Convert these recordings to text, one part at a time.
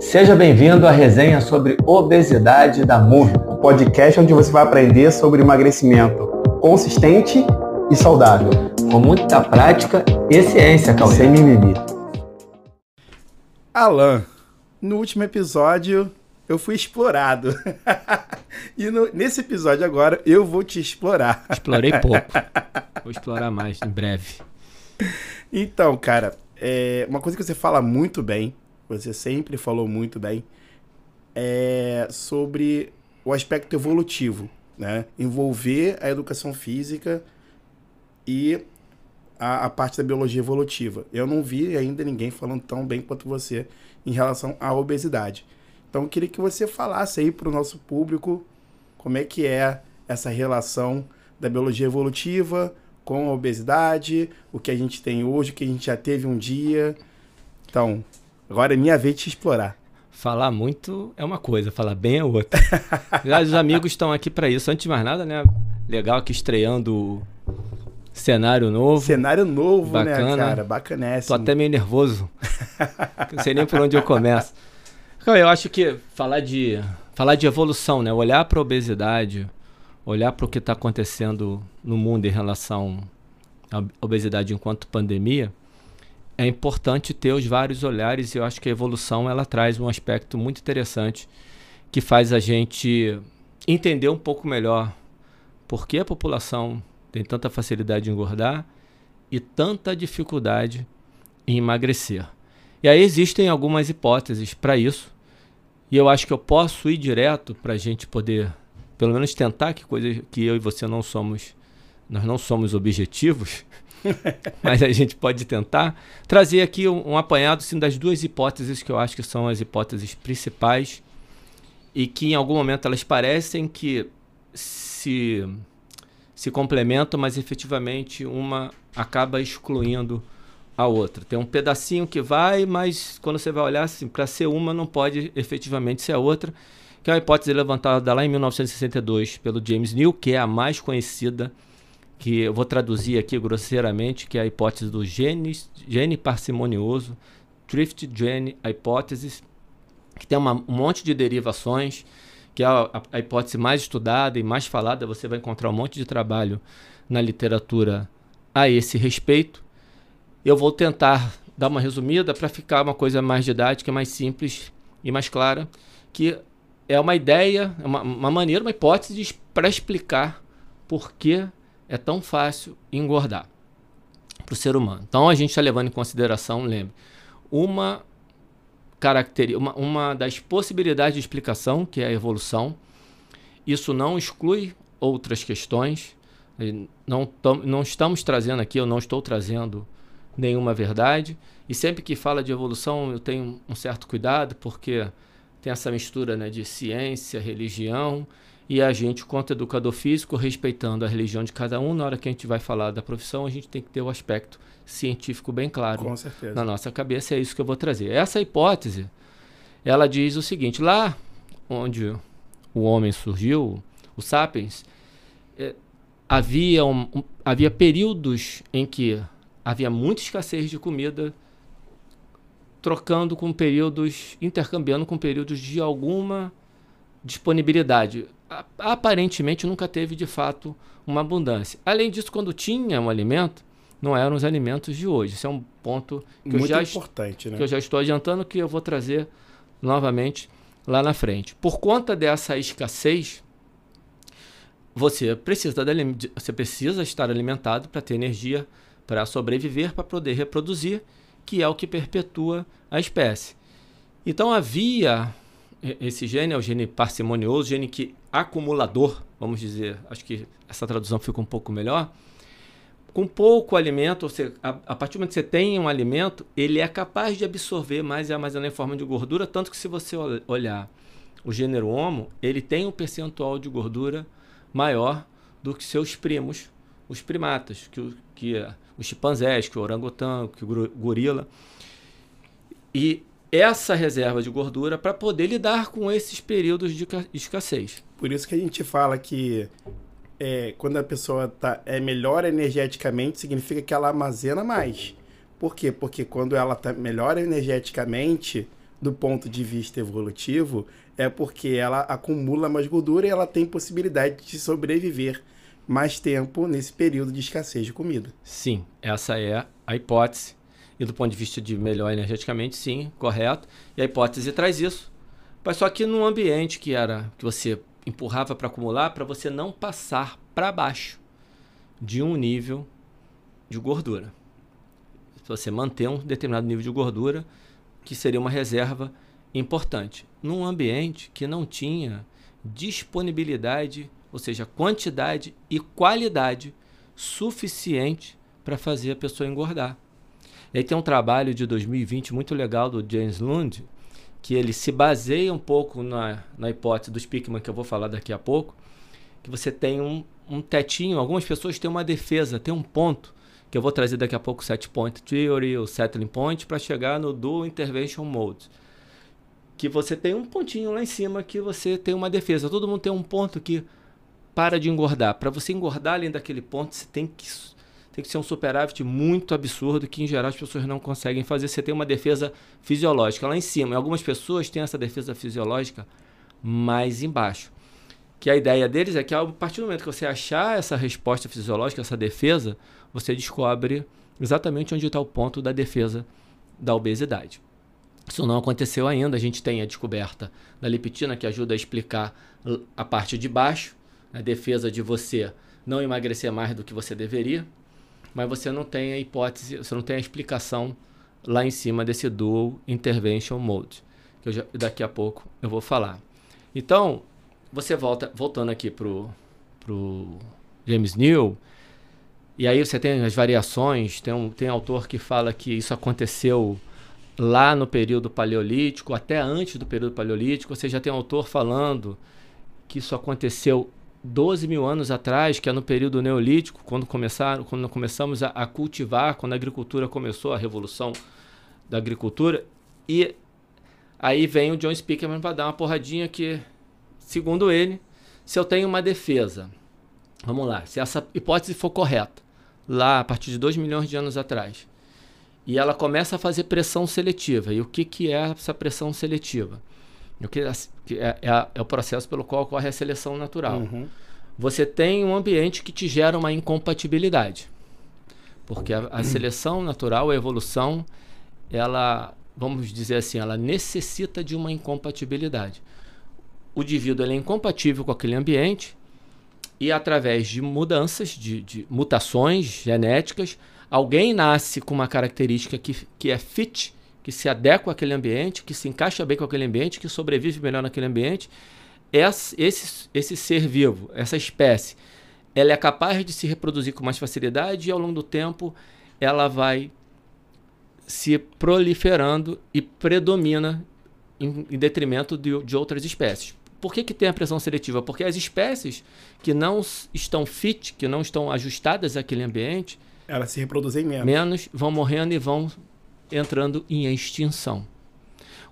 Seja bem-vindo à resenha sobre obesidade da MUV, o podcast onde você vai aprender sobre emagrecimento consistente e saudável. Com muita prática e ciência, Cauê. Sem mimimi. Alan, no último episódio eu fui explorado. e no, nesse episódio agora eu vou te explorar. Explorei pouco. Vou explorar mais em breve. Então, cara, é uma coisa que você fala muito bem você sempre falou muito bem, é sobre o aspecto evolutivo, né? Envolver a educação física e a, a, parte da biologia evolutiva. Eu não vi ainda ninguém falando tão bem quanto você em relação à obesidade. Então, eu queria que você falasse aí para o nosso público como é que é essa relação da biologia evolutiva com a obesidade, o que a gente tem hoje, o que a gente já teve um dia. Então, Agora é minha vez de te explorar. Falar muito é uma coisa, falar bem é outra. Os amigos estão aqui para isso. Antes de mais nada, né? Legal aqui estreando cenário novo. Cenário novo, né, bacana. né, cara? Bacanésimo. Tô até meio nervoso. Não sei nem por onde eu começo. Eu acho que falar de, falar de evolução, né? Olhar para a obesidade, olhar para o que está acontecendo no mundo em relação à obesidade enquanto pandemia, é importante ter os vários olhares e eu acho que a evolução ela traz um aspecto muito interessante que faz a gente entender um pouco melhor por que a população tem tanta facilidade de engordar e tanta dificuldade em emagrecer. E aí existem algumas hipóteses para isso, e eu acho que eu posso ir direto para a gente poder, pelo menos tentar que coisa que eu e você não somos, nós não somos objetivos, mas a gente pode tentar trazer aqui um, um apanhado assim, das duas hipóteses que eu acho que são as hipóteses principais e que em algum momento elas parecem que se, se complementam, mas efetivamente uma acaba excluindo a outra. Tem um pedacinho que vai, mas quando você vai olhar assim, para ser uma não pode efetivamente ser a outra, que é uma hipótese levantada lá em 1962 pelo James New, que é a mais conhecida que eu vou traduzir aqui grosseiramente, que é a hipótese do gene, gene parcimonioso, Thrift Gene Hypothesis, que tem uma, um monte de derivações, que é a, a, a, hipótese mais estudada e mais falada. Você vai encontrar um monte de trabalho na literatura a esse respeito. Eu vou tentar dar uma resumida para ficar uma coisa mais didática, mais simples e mais clara, que é uma ideia, uma, uma maneira, uma hipótese para explicar por que é tão fácil engordar para o ser humano. Então a gente está levando em consideração, lembre, uma característica, uma, uma das possibilidades de explicação, que é a evolução. Isso não exclui outras questões. Não, não estamos trazendo aqui, eu não estou trazendo nenhuma verdade. E sempre que fala de evolução, eu tenho um certo cuidado, porque tem essa mistura né, de ciência, religião e a gente, quanto educador físico, respeitando a religião de cada um, na hora que a gente vai falar da profissão, a gente tem que ter o aspecto científico bem claro na nossa cabeça. É isso que eu vou trazer. Essa hipótese, ela diz o seguinte: lá onde o homem surgiu, o sapiens, é, havia, um, um, havia períodos em que havia muita escassez de comida, trocando com períodos, intercambiando com períodos de alguma disponibilidade aparentemente nunca teve de fato uma abundância. Além disso, quando tinha um alimento, não eram os alimentos de hoje. Isso é um ponto que, Muito eu, já, importante, né? que eu já estou adiantando que eu vou trazer novamente lá na frente. Por conta dessa escassez, você precisa, de, você precisa estar alimentado para ter energia para sobreviver, para poder reproduzir, que é o que perpetua a espécie. Então havia esse gene é o gene parcimonioso, gene que acumulador, vamos dizer, acho que essa tradução fica um pouco melhor. Com pouco alimento, a, a, partir do momento que você tem um alimento, ele é capaz de absorver mais e armazenar em forma de gordura, tanto que se você olhar o gênero Homo, ele tem um percentual de gordura maior do que seus primos, os primatas, que, que os chimpanzés, que o orangotango, que o gorila. E essa reserva de gordura para poder lidar com esses períodos de escassez. Por isso que a gente fala que é, quando a pessoa tá, é melhor energeticamente, significa que ela armazena mais. Por quê? Porque quando ela está melhor energeticamente, do ponto de vista evolutivo, é porque ela acumula mais gordura e ela tem possibilidade de sobreviver mais tempo nesse período de escassez de comida. Sim, essa é a hipótese. E do ponto de vista de melhor energeticamente, sim, correto. E a hipótese traz isso. Mas só que num ambiente que era que você empurrava para acumular, para você não passar para baixo de um nível de gordura. Você manter um determinado nível de gordura, que seria uma reserva importante. Num ambiente que não tinha disponibilidade ou seja, quantidade e qualidade suficiente para fazer a pessoa engordar. E aí tem um trabalho de 2020 muito legal do James Lund, que ele se baseia um pouco na, na hipótese do Spickman, que eu vou falar daqui a pouco, que você tem um, um tetinho, algumas pessoas têm uma defesa, tem um ponto, que eu vou trazer daqui a pouco o set point theory, o settling point, para chegar no dual intervention mode. Que você tem um pontinho lá em cima que você tem uma defesa. Todo mundo tem um ponto que para de engordar. Para você engordar além daquele ponto, você tem que, tem que ser um superávit muito absurdo que, em geral, as pessoas não conseguem fazer. Você tem uma defesa fisiológica lá em cima. E algumas pessoas têm essa defesa fisiológica mais embaixo. Que a ideia deles é que, a partir do momento que você achar essa resposta fisiológica, essa defesa, você descobre exatamente onde está o ponto da defesa da obesidade. Isso não aconteceu ainda. A gente tem a descoberta da leptina, que ajuda a explicar a parte de baixo a defesa de você não emagrecer mais do que você deveria, mas você não tem a hipótese, você não tem a explicação lá em cima desse dual intervention mode, que já, daqui a pouco eu vou falar. Então, você volta, voltando aqui pro pro James New, e aí você tem as variações, tem um tem autor que fala que isso aconteceu lá no período paleolítico, até antes do período paleolítico, você já tem um autor falando que isso aconteceu 12 mil anos atrás, que é no período neolítico, quando, começaram, quando começamos a, a cultivar, quando a agricultura começou, a revolução da agricultura, e aí vem o John Speakman para dar uma porradinha que, segundo ele, se eu tenho uma defesa, vamos lá, se essa hipótese for correta, lá a partir de 2 milhões de anos atrás, e ela começa a fazer pressão seletiva, e o que, que é essa pressão seletiva? Que é, é, é, o processo pelo qual ocorre a seleção natural. Uhum. Você tem um ambiente que te gera uma incompatibilidade. Porque a, a seleção natural, a evolução, ela, vamos dizer assim, ela necessita de uma incompatibilidade. O indivíduo é incompatível com aquele ambiente e através de mudanças, de, de mutações genéticas, alguém nasce com uma característica que, que é fit que se adequa àquele ambiente, que se encaixa bem com aquele ambiente, que sobrevive melhor naquele ambiente. Esse, esse, esse ser vivo, essa espécie, ela é capaz de se reproduzir com mais facilidade e ao longo do tempo ela vai se proliferando e predomina em, em detrimento de, de outras espécies. Por que, que tem a pressão seletiva? Porque as espécies que não estão fit, que não estão ajustadas àquele ambiente, elas se reproduzem menos. Menos vão morrendo e vão entrando em extinção.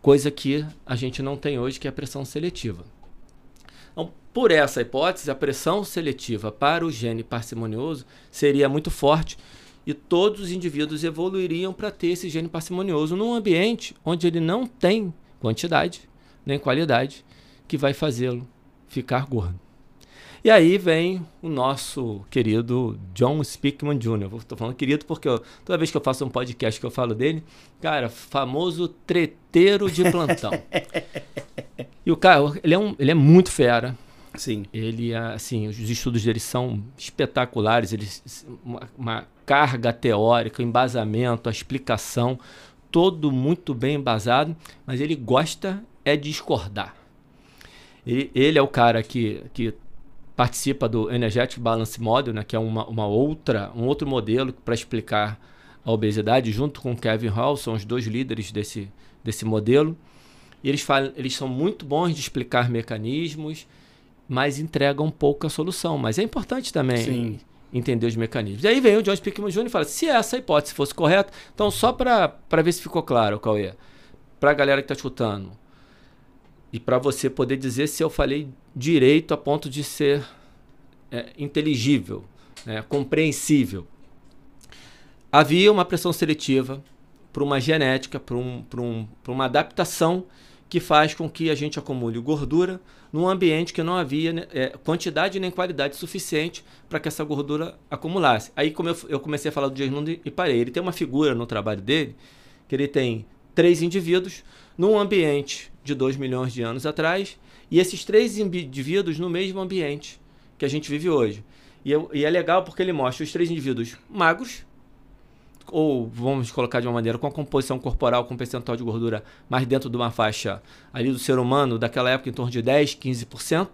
Coisa que a gente não tem hoje, que é a pressão seletiva. Então, por essa hipótese, a pressão seletiva para o gene parcimonioso seria muito forte e todos os indivíduos evoluiriam para ter esse gene parcimonioso num ambiente onde ele não tem quantidade nem qualidade que vai fazê-lo ficar gordo. E aí vem o nosso querido John Speakman Jr. Estou falando querido porque eu, toda vez que eu faço um podcast que eu falo dele, cara, famoso treteiro de plantão. e o cara, ele é, um, ele é muito fera. Sim. Ele, assim, os estudos dele são espetaculares. Ele, uma, uma carga teórica, embasamento, a explicação, todo muito bem embasado, mas ele gosta é discordar. Ele, ele é o cara que, que participa do Energetic Balance Model, né, que é uma, uma outra, um outro modelo para explicar a obesidade, junto com Kevin Hall, são os dois líderes desse, desse modelo. E eles, falam, eles são muito bons de explicar mecanismos, mas entregam pouca solução. Mas é importante também Sim. entender os mecanismos. E aí vem o John Spickman Jr. e fala: se essa hipótese fosse correta, então só para ver se ficou claro, Cauê, para a galera que está escutando, e para você poder dizer se eu falei direito a ponto de ser é, inteligível, né, compreensível. Havia uma pressão seletiva para uma genética, para um, um, uma adaptação que faz com que a gente acumule gordura num ambiente que não havia né, é, quantidade nem qualidade suficiente para que essa gordura acumulasse. Aí como eu, eu comecei a falar do James e parei. Ele tem uma figura no trabalho dele que ele tem três indivíduos num ambiente de 2 milhões de anos atrás e esses três indivíduos no mesmo ambiente que a gente vive hoje. E, eu, e é legal porque ele mostra os três indivíduos magros, ou vamos colocar de uma maneira, com a composição corporal com percentual de gordura mais dentro de uma faixa ali do ser humano, daquela época em torno de 10, 15%.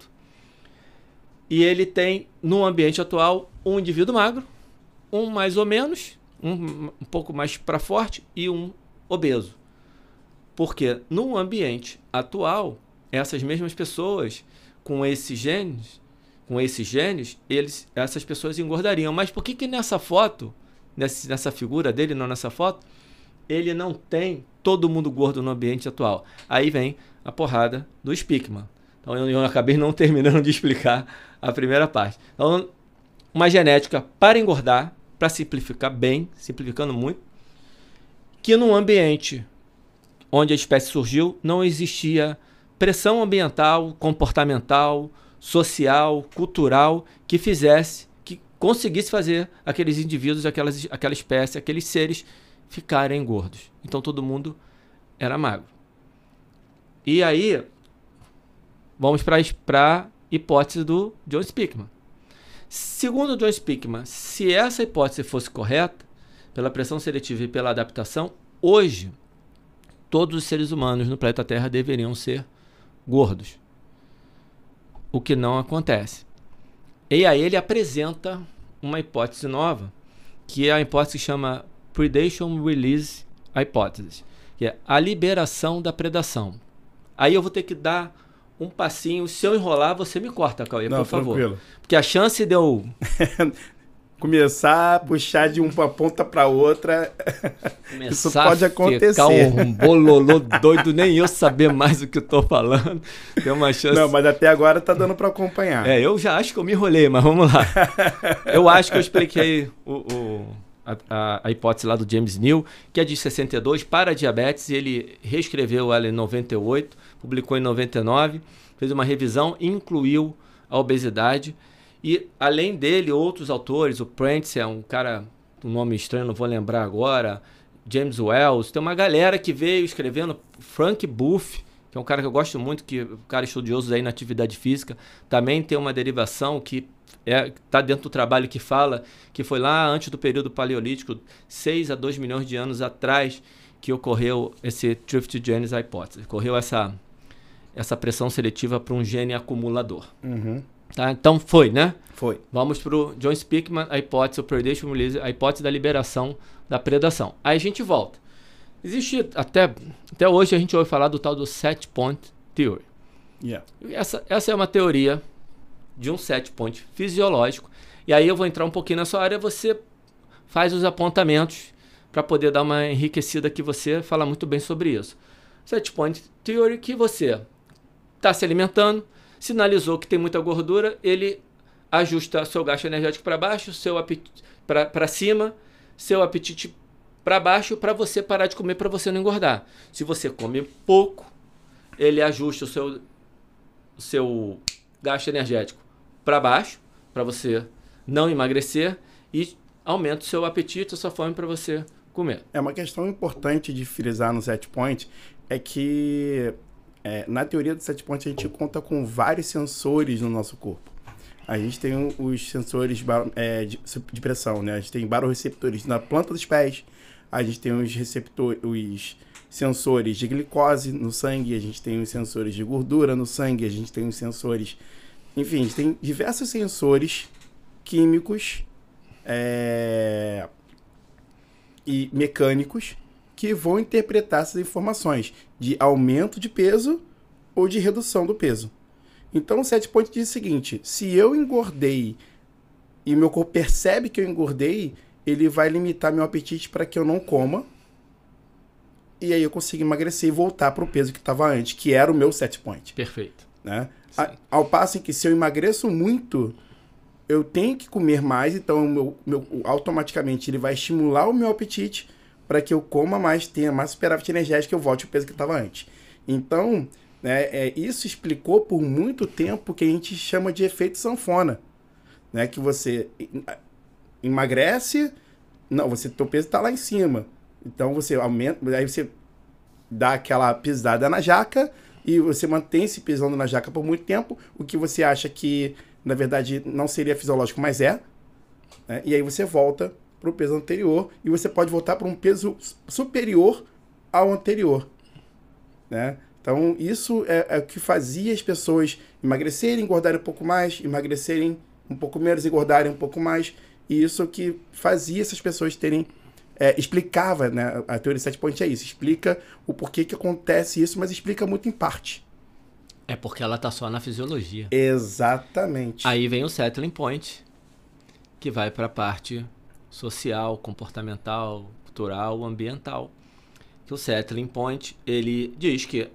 E ele tem, no ambiente atual, um indivíduo magro, um mais ou menos, um, um pouco mais para forte e um obeso. Porque no ambiente atual, essas mesmas pessoas com esses genes, com esses genes, eles, essas pessoas engordariam. Mas por que que nessa foto, nessa, nessa figura dele, não nessa foto, ele não tem todo mundo gordo no ambiente atual? Aí vem a porrada do Spickman. Então eu, eu acabei não terminando de explicar a primeira parte. Então, uma genética para engordar, para simplificar bem, simplificando muito, que num ambiente onde a espécie surgiu não existia pressão ambiental, comportamental, social, cultural que fizesse, que conseguisse fazer aqueles indivíduos, aquelas, aquela espécie, aqueles seres ficarem gordos. Então todo mundo era magro. E aí, vamos para a hipótese do John Spickman. Segundo John Spickman, se essa hipótese fosse correta, pela pressão seletiva e pela adaptação, hoje todos os seres humanos no planeta Terra deveriam ser gordos o que não acontece. E aí ele apresenta uma hipótese nova, que é a hipótese que chama Predation Release Hypothesis, que é a liberação da predação. Aí eu vou ter que dar um passinho. Se eu enrolar, você me corta, Cauê, por favor. Tranquilo. Porque a chance de eu começar a puxar de uma ponta para outra. Começar Isso pode acontecer. Ficar um bololô doido, nem eu saber mais o que eu tô falando. Tem uma chance. Não, mas até agora tá dando para acompanhar. É, eu já acho que eu me enrolei, mas vamos lá. eu acho que eu expliquei o, o a, a, hipótese lá do James Neal, que é de 62 para diabetes, e ele reescreveu ela em 98, publicou em 99, fez uma revisão incluiu a obesidade. E além dele, outros autores, o Prentice é um cara, um nome estranho, não vou lembrar agora, James Wells, tem uma galera que veio escrevendo, Frank Buff, que é um cara que eu gosto muito, que um cara estudioso aí na atividade física, também tem uma derivação que está é, tá dentro do trabalho que fala que foi lá antes do período paleolítico, 6 a 2 milhões de anos atrás, que ocorreu esse Thrift Genes hipótese. Ocorreu essa, essa pressão seletiva para um gene acumulador. Uhum. Tá? Então foi, né? Foi. Vamos para o John Spickman, a hipótese, o predation release, a hipótese da liberação da predação. Aí a gente volta. Existe até, até hoje a gente ouve falar do tal do set point theory. Yeah. Essa, essa é uma teoria de um set point fisiológico. E aí eu vou entrar um pouquinho na sua área, você faz os apontamentos para poder dar uma enriquecida que você fala muito bem sobre isso. Set point theory que você está se alimentando, sinalizou que tem muita gordura, ele ajusta seu gasto energético para baixo, seu para cima, seu apetite para baixo para você parar de comer para você não engordar. Se você come pouco, ele ajusta o seu o seu gasto energético para baixo para você não emagrecer e aumenta o seu apetite, a sua fome para você comer. É uma questão importante de frisar no set point é que é, na teoria do set point, a gente conta com vários sensores no nosso corpo. A gente tem os sensores é, de, pressão, né? A gente tem baroreceptores na planta dos pés, a gente tem os receptores, os sensores de glicose no sangue, a gente tem os sensores de gordura no sangue, a gente tem os sensores. Enfim, a gente tem diversos sensores químicos é, e mecânicos que vão interpretar essas informações de aumento de peso ou de redução do peso. Então o set point diz o seguinte: se eu engordei e meu corpo percebe que eu engordei, ele vai limitar meu apetite para que eu não coma. E aí eu consigo emagrecer e voltar para o peso que estava antes, que era o meu set point. Perfeito. Né? A, ao passo em que se eu emagreço muito, eu tenho que comer mais, então meu, meu, automaticamente ele vai estimular o meu apetite para que eu coma mais, tenha mais superávit energético e eu volte ao peso que estava antes. Então, né, é, isso explicou por muito tempo o que a gente chama de efeito sanfona. Né, que você emagrece, não, você teu peso está lá em cima. Então você aumenta, aí você dá aquela pisada na jaca e você mantém se pisando na jaca por muito tempo, o que você acha que na verdade não seria fisiológico, mas é. Né? E aí você volta para o peso anterior e você pode voltar para um peso superior ao anterior. Né? Então, isso é, é, o que fazia as pessoas emagrecerem, engordarem um pouco mais, emagrecerem um pouco menos, engordarem um pouco mais. E isso é o que fazia essas pessoas terem. É, explicava, né? A teoria set point é isso, explica o porquê que acontece isso, mas explica muito em parte. É porque ela tá só na fisiologia. Exatamente. Aí vem o settling point, que vai para a parte social, comportamental, cultural, ambiental. Que o settling point, ele diz que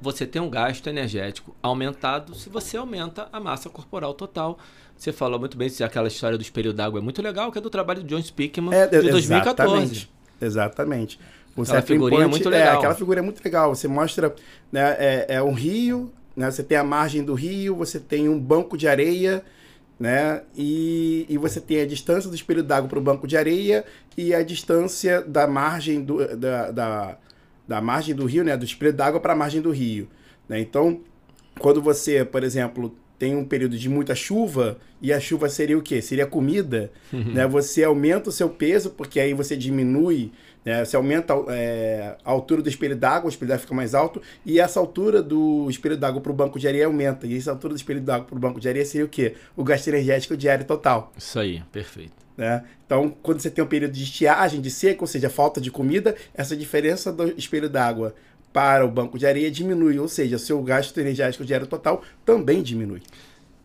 você tem um gasto energético aumentado se você aumenta a massa corporal total. Você falou muito bem, aquela história do espelho d'água é muito legal, que é do trabalho do John Spickman é, de 2014. Exatamente. exatamente. O aquela figurinha point, é muito legal. É, aquela figura é muito legal. Você mostra, né, é, é um rio, né, você tem a margem do rio, você tem um banco de areia, né? E, e você tem a distância do espelho d'água para o banco de areia e a distância da margem do, da, da, da margem do rio, né? Do espelho d'água para a margem do rio. Né? Então, quando você, por exemplo, tem um período de muita chuva e a chuva seria o quê? Seria comida, uhum. né? Você aumenta o seu peso porque aí você diminui né? Você aumenta é, a altura do espelho d'água, o espelho d'água fica mais alto, e essa altura do espelho d'água para o banco de areia aumenta. E essa altura do espelho d'água para o banco de areia seria o quê? O gasto energético diário total. Isso aí, perfeito. Né? Então, quando você tem um período de estiagem, de seca, ou seja, falta de comida, essa diferença do espelho d'água para o banco de areia diminui, ou seja, seu gasto energético diário total também diminui.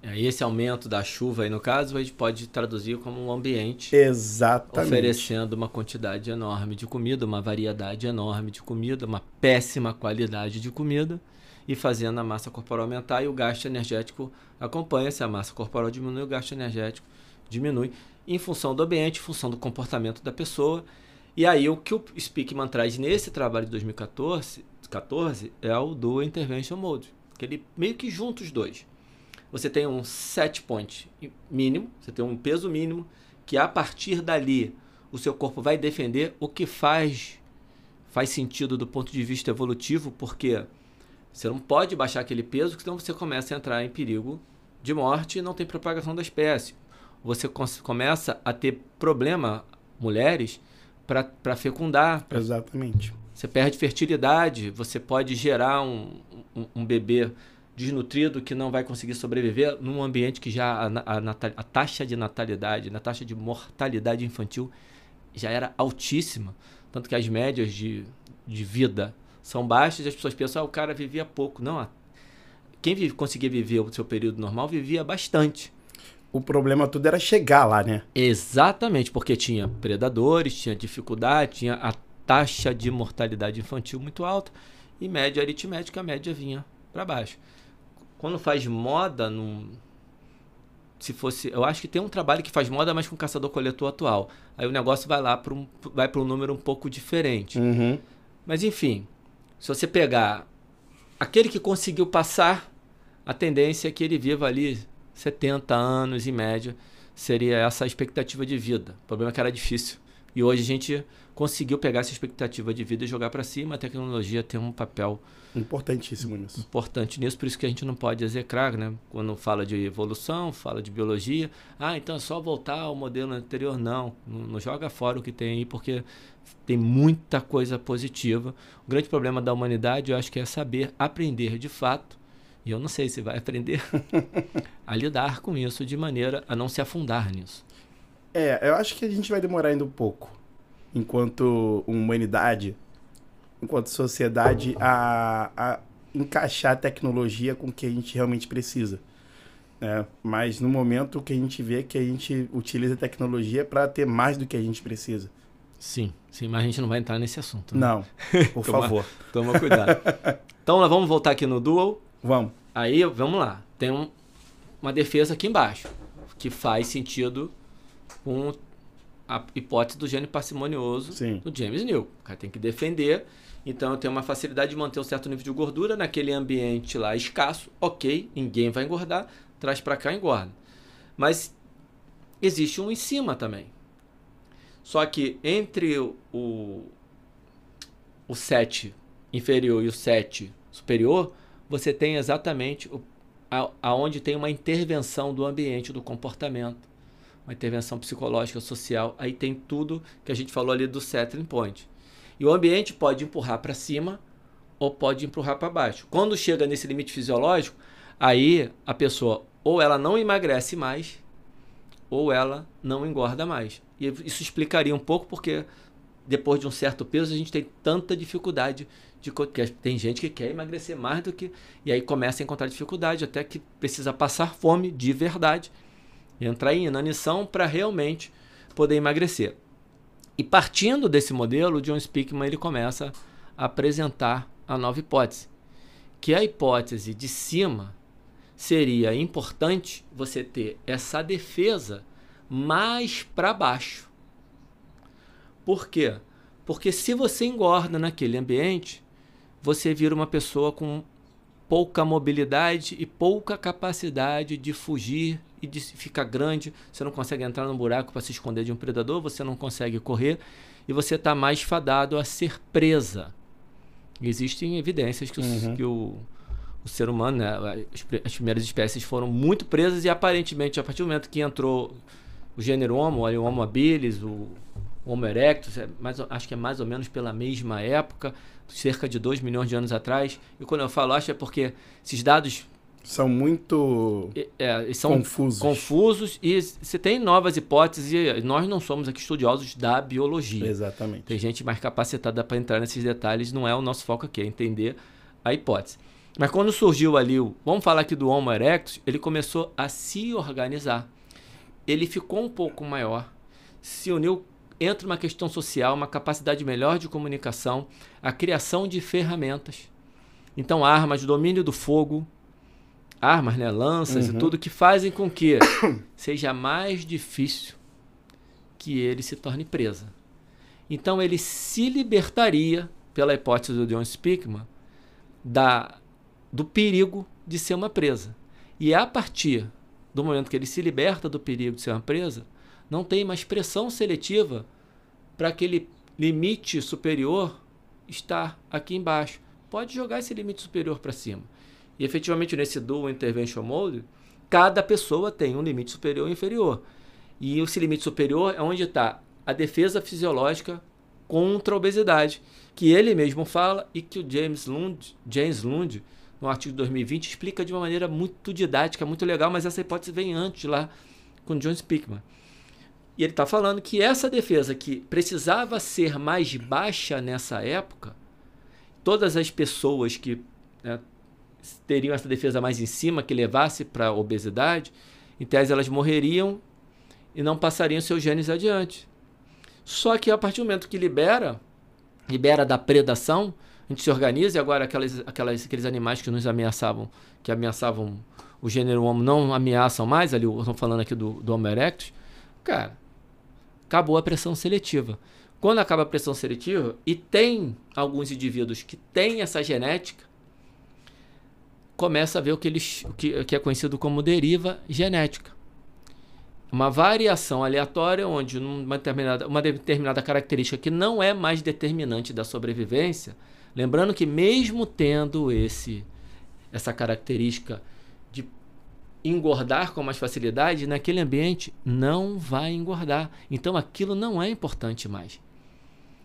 É, esse aumento da chuva aí, no caso, a gente pode traduzir como um ambiente Exatamente. oferecendo uma quantidade enorme de comida, uma variedade enorme de comida, uma péssima qualidade de comida e fazendo a massa corporal aumentar e o gasto energético acompanha. Se a massa corporal diminui, o gasto energético diminui em função do ambiente, em função do comportamento da pessoa. E aí o que o Speakman traz nesse trabalho de 2014 14, é o do Intervention Mode, que ele meio que junta os dois você tem um set point mínimo, você tem um peso mínimo, que a partir dali o seu corpo vai defender o que faz faz sentido do ponto de vista evolutivo, porque você não pode baixar aquele peso, senão você começa a entrar em perigo de morte e não tem propagação da espécie. Você começa a ter problema, mulheres, para fecundar. Exatamente. Você perde fertilidade, você pode gerar um, um, um bebê desnutrido que não vai conseguir sobreviver num ambiente que já a, a, a, taxa de natalidade, a taxa de mortalidade infantil já era altíssima. Tanto que as médias de, de vida são baixas e as pessoas pensam, ah, o cara vivia pouco. Não, quem vive, conseguia viver o seu período normal vivia bastante. O problema tudo era chegar lá, né? Exatamente, porque tinha predadores, tinha dificuldade, tinha a taxa de mortalidade infantil muito alta e média aritmética, a média vinha para baixo quando faz moda num se fosse, eu acho que tem um trabalho que faz moda, mas com caçador-coletor atual. Aí o negócio vai lá para um, vai para um número um pouco diferente. Uhum. Mas enfim, se você pegar aquele que conseguiu passar, a tendência é que ele viva ali 70 anos em média, seria essa a expectativa de vida. O problema é que era difícil. E hoje a gente conseguiu pegar essa expectativa de vida e jogar para cima. A tecnologia tem um papel Importantíssimo nisso. Importante nisso, por isso que a gente não pode execrar, né? Quando fala de evolução, fala de biologia. Ah, então é só voltar ao modelo anterior. Não, não, não joga fora o que tem aí, porque tem muita coisa positiva. O grande problema da humanidade, eu acho que é saber aprender de fato. E eu não sei se vai aprender a lidar com isso de maneira a não se afundar nisso. É, eu acho que a gente vai demorar ainda um pouco, enquanto humanidade, enquanto sociedade, a, a encaixar a tecnologia com o que a gente realmente precisa. Né? Mas no momento que a gente vê que a gente utiliza a tecnologia para ter mais do que a gente precisa. Sim, sim, mas a gente não vai entrar nesse assunto. Né? Não, por toma, favor. Toma cuidado. então, nós vamos voltar aqui no Dual. Vamos. Aí, vamos lá. Tem um, uma defesa aqui embaixo, que faz sentido com a hipótese do gene parcimonioso Sim. do James New. O cara tem que defender. Então eu tenho uma facilidade de manter um certo nível de gordura naquele ambiente lá escasso. Ok, ninguém vai engordar. Traz para cá engorda. Mas existe um em cima também. Só que entre o, o 7 inferior e o 7 superior, você tem exatamente o, a, aonde tem uma intervenção do ambiente, do comportamento, uma intervenção psicológica, social. Aí tem tudo que a gente falou ali do settling point. E o ambiente pode empurrar para cima ou pode empurrar para baixo. Quando chega nesse limite fisiológico, aí a pessoa ou ela não emagrece mais ou ela não engorda mais. E isso explicaria um pouco porque depois de um certo peso a gente tem tanta dificuldade de que tem gente que quer emagrecer mais do que e aí começa a encontrar dificuldade até que precisa passar fome de verdade, entrar em inanição para realmente poder emagrecer. E partindo desse modelo, John Speakman ele começa a apresentar a nova hipótese, que a hipótese de cima seria importante você ter essa defesa mais para baixo. Por quê? Porque se você engorda naquele ambiente, você vira uma pessoa com pouca mobilidade e pouca capacidade de fugir e de ficar grande. Você não consegue entrar no buraco para se esconder de um predador, você não consegue correr e você está mais fadado a ser presa. Existem evidências que, uhum. o, que o, o, ser humano, né, as, as, primeiras espécies foram muito presas e aparentemente, a partir do momento que entrou o gênero Homo, o Homo habilis, o Homo erectus, é mais, acho que é mais ou menos pela mesma época, cerca de 2 milhões de anos atrás. E quando eu falo acho é porque esses dados são muito é, são confusos. confusos e você tem novas hipóteses e nós não somos aqui estudiosos da biologia. Exatamente. Tem gente mais capacitada para entrar nesses detalhes, não é o nosso foco aqui, é entender a hipótese. Mas quando surgiu ali o, vamos falar aqui do Homo erectus, ele começou a se organizar. Ele ficou um pouco maior, se uniu entra uma questão social, uma capacidade melhor de comunicação, a criação de ferramentas. Então, armas, domínio do fogo, armas, né, lanças uhum. e tudo que fazem com que seja mais difícil que ele se torne presa. Então, ele se libertaria, pela hipótese do John Speakman, da, do perigo de ser uma presa. E a partir do momento que ele se liberta do perigo de ser uma presa, não tem mais pressão seletiva para aquele limite superior estar aqui embaixo. Pode jogar esse limite superior para cima. E efetivamente nesse Dual Intervention Mode, cada pessoa tem um limite superior e inferior. E esse limite superior é onde está a defesa fisiológica contra a obesidade, que ele mesmo fala e que o James Lund, James Lund, no artigo de 2020, explica de uma maneira muito didática, muito legal, mas essa hipótese vem antes lá com John Spickman. E ele está falando que essa defesa que precisava ser mais baixa nessa época, todas as pessoas que né, teriam essa defesa mais em cima, que levasse para a obesidade, em tese elas morreriam e não passariam seus genes adiante. Só que a partir do momento que libera, libera da predação, a gente se organiza e agora aquelas, aquelas, aqueles animais que nos ameaçavam, que ameaçavam o gênero Homo, não ameaçam mais, ali estamos falando aqui do, do Homo erectus, cara, acabou a pressão seletiva. Quando acaba a pressão seletiva, e tem alguns indivíduos que têm essa genética, começa a ver o que, eles, o que, que é conhecido como deriva genética. Uma variação aleatória onde uma determinada, uma determinada característica que não é mais determinante da sobrevivência, lembrando que mesmo tendo esse essa característica engordar com mais facilidade, naquele ambiente não vai engordar. Então aquilo não é importante mais.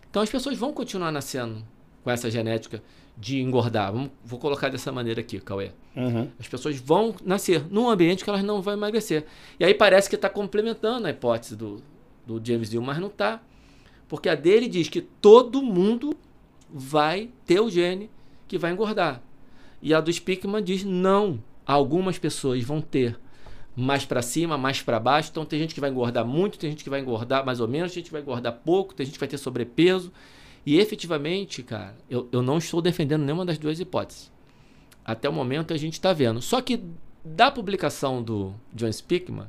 Então as pessoas vão continuar nascendo com essa genética de engordar. Vamos, vou colocar dessa maneira aqui, Cauê. Uhum. As pessoas vão nascer num ambiente que elas não vão emagrecer. E aí parece que está complementando a hipótese do, do James Deal, mas não está. Porque a dele diz que todo mundo vai ter o gene que vai engordar. E a do Spickman diz não algumas pessoas vão ter mais para cima, mais para baixo. Então tem gente que vai engordar muito, tem gente que vai engordar mais ou menos, tem gente que vai engordar pouco, tem gente que vai ter sobrepeso. E efetivamente, cara, eu, eu não estou defendendo nenhuma das duas hipóteses. Até o momento a gente está vendo. Só que da publicação do John Spickman,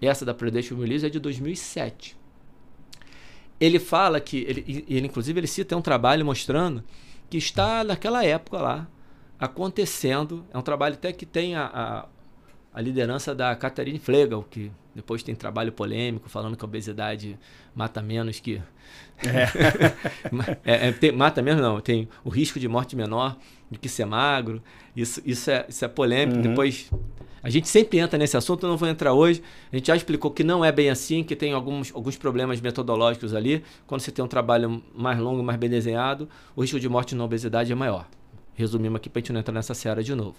essa da Predation Release é de 2007. ele fala que, ele, ele inclusive ele cita um trabalho mostrando que está naquela época lá acontecendo. É um trabalho até que tem a, a, a liderança da Catherine Flegel, que depois tem trabalho polêmico falando que a obesidade mata menos que. É. é, é, tem, mata menos, não. Tem o risco de morte menor do que ser magro. Isso, isso, é, isso é polêmico. Uhum. Depois. A gente sempre entra nesse assunto, eu não vou entrar hoje. A gente já explicou que não é bem assim, que tem alguns, alguns problemas metodológicos ali. Quando você tem um trabalho mais longo, mais bem desenhado, o risco de morte na obesidade é maior. Resumimos aqui para a gente não entrar nessa seara de novo.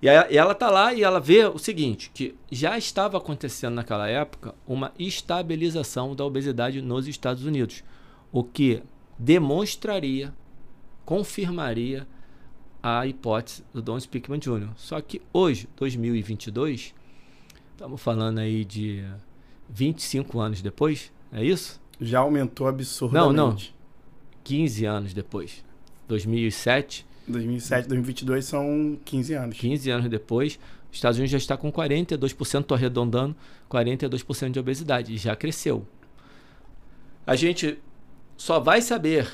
E, ela está lá e ela vê o seguinte, que já estava acontecendo naquela época uma estabilização da obesidade nos Estados Unidos, o que demonstraria, confirmaria a hipótese do Don Speakman Jr. Só que hoje, 2022, estamos falando aí de 25 anos depois, é isso? Já aumentou absurdamente. Não, não. 15 anos depois. 2007 2007, 2022 são 15 anos. 15 anos depois, os Estados Unidos já está com 42%, estou arredondando, 42% de obesidade. Já cresceu. A gente só vai saber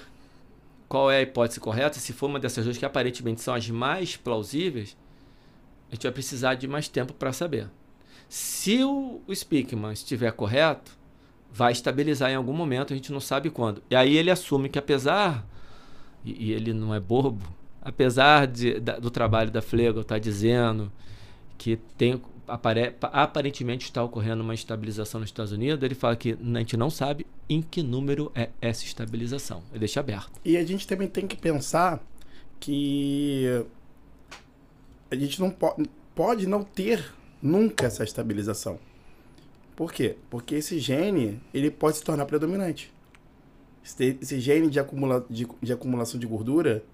qual é a hipótese correta se for uma dessas duas que aparentemente são as mais plausíveis. A gente vai precisar de mais tempo para saber. Se o, Speakman estiver correto, vai estabilizar em algum momento, a gente não sabe quando. E aí ele assume que apesar, e ele não é bobo, apesar de, da, do trabalho da Flegel estar tá dizendo que tem apare, aparentemente está ocorrendo uma estabilização nos Estados Unidos, ele fala que a gente não sabe em que número é essa estabilização. Ele deixa aberto. E a gente também tem que pensar que a gente não po pode não ter nunca essa estabilização. Por quê? Porque esse gene ele pode se tornar predominante. Esse, gene de, acumula, de, de acumulação de gordura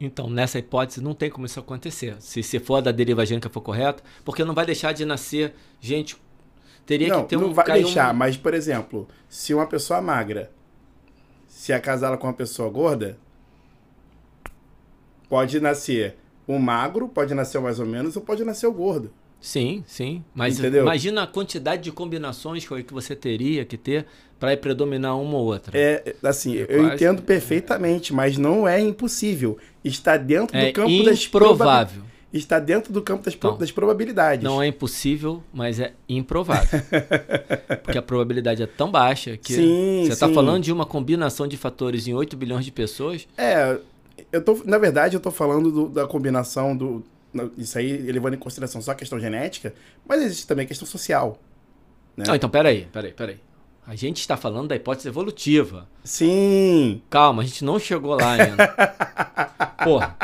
então, nessa hipótese, não tem como isso acontecer. Se, se for da deriva gênica for correta, porque não vai deixar de nascer gente. Teria não, que ter não um. Não vai deixar, um... mas, por exemplo, se uma pessoa magra se acasala com uma pessoa gorda, pode nascer o magro, pode nascer mais ou menos, ou pode nascer o gordo. Sim, sim. Mas Entendeu? imagina a quantidade de combinações que você teria que ter para predominar uma ou outra. É, assim, é eu quase... entendo perfeitamente, mas não é impossível. Está dentro é do campo improvável. das provável. Está dentro do campo das, então, das probabilidades. Não é impossível, mas é improvável. Porque a probabilidade é tão baixa que sim, você está falando de uma combinação de fatores em 8 bilhões de pessoas. É, eu tô, na verdade, eu estou falando do, da combinação do. Isso aí, levando em consideração só a questão genética, mas existe também a questão social. Né? Não, então, peraí, peraí, peraí. A gente está falando da hipótese evolutiva. Sim. Calma, a gente não chegou lá ainda. Porra.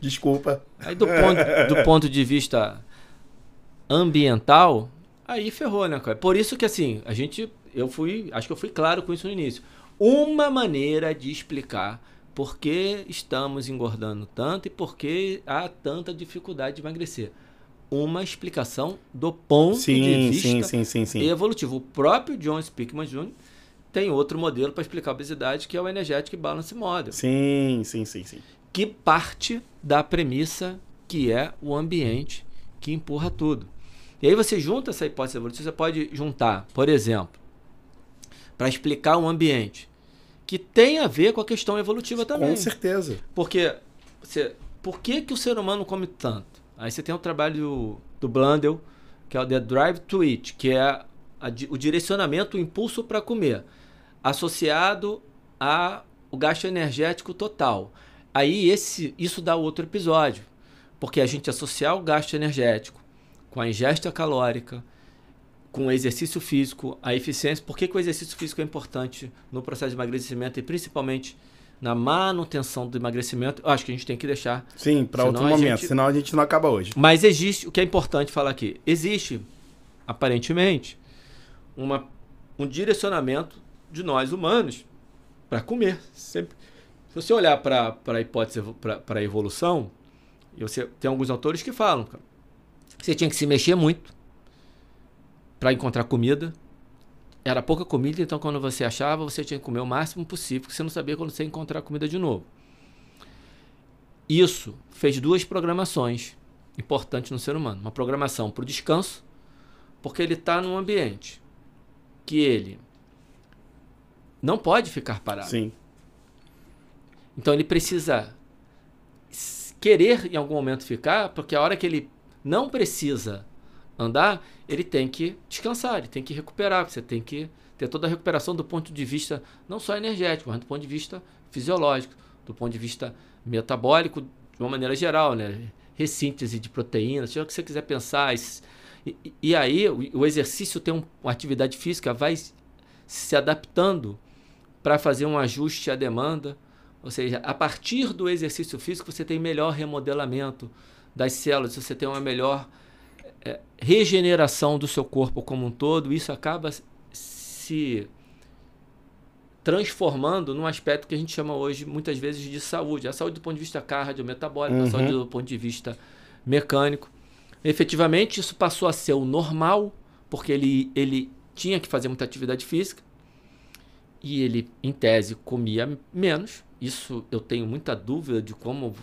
Desculpa. Aí do ponto, do ponto de vista ambiental, aí ferrou, né, cara? Por isso que assim, a gente. Eu fui. Acho que eu fui claro com isso no início. Uma maneira de explicar por que estamos engordando tanto e por que há tanta dificuldade de emagrecer uma explicação do ponto sim, de vista sim, sim, sim, evolutivo. O próprio John Speakman Jr. tem outro modelo para explicar a obesidade, que é o Energetic Balance Model. Sim, sim, sim, sim. Que parte da premissa que é o ambiente que empurra tudo. E aí você junta essa hipótese evolutiva, você pode juntar, por exemplo, para explicar um ambiente que tem a ver com a questão evolutiva também. Com certeza. Porque você, por que, que o ser humano come tanto? Aí você tem o trabalho do, Blundell, que é o The Drive to Eat, que é a, o direcionamento, o impulso para comer, associado ao gasto energético total. Aí esse, isso dá outro episódio, porque a gente associar o gasto energético com a ingesta calórica, com exercício físico, a eficiência. Por que, que o exercício físico é importante no processo de emagrecimento e principalmente na manutenção do emagrecimento, eu acho que a gente tem que deixar. Sim, para outro momento, gente... senão a gente não acaba hoje. Mas existe, o que é importante falar aqui, existe, aparentemente, uma, um direcionamento de nós humanos para comer. Sempre. Se você olhar para a hipótese, para a evolução, você tem alguns autores que falam, que você tinha que se mexer muito para encontrar comida, era pouca comida, então quando você achava, você tinha que comer o máximo possível, porque você não sabia quando você ia encontrar comida de novo. Isso fez duas programações importantes no ser humano. Uma programação para o descanso, porque ele está num ambiente que ele não pode ficar parado. Sim. Então ele precisa querer em algum momento ficar, porque a hora que ele não precisa andar, ele tem que descansar, ele tem que recuperar, você tem que ter toda a recuperação do ponto de vista não só energético, mas do ponto de vista fisiológico, do ponto de vista metabólico, de uma maneira geral, né? Ressíntese de proteínas, seja o que você quiser pensar. E, e aí o, o exercício tem um, uma atividade física, vai se adaptando para fazer um ajuste à demanda. Ou seja, a partir do exercício físico você tem melhor remodelamento das células, você tem uma melhor é, regeneração do seu corpo como um todo. Isso acaba se transformando num aspecto que a gente chama hoje muitas vezes de saúde. A saúde do ponto de vista cardiometabólico, uhum. a saúde do ponto de vista mecânico. Efetivamente, isso passou a ser o normal, porque ele, ele tinha que fazer muita atividade física e ele, em tese, comia menos. Isso eu tenho muita dúvida de como.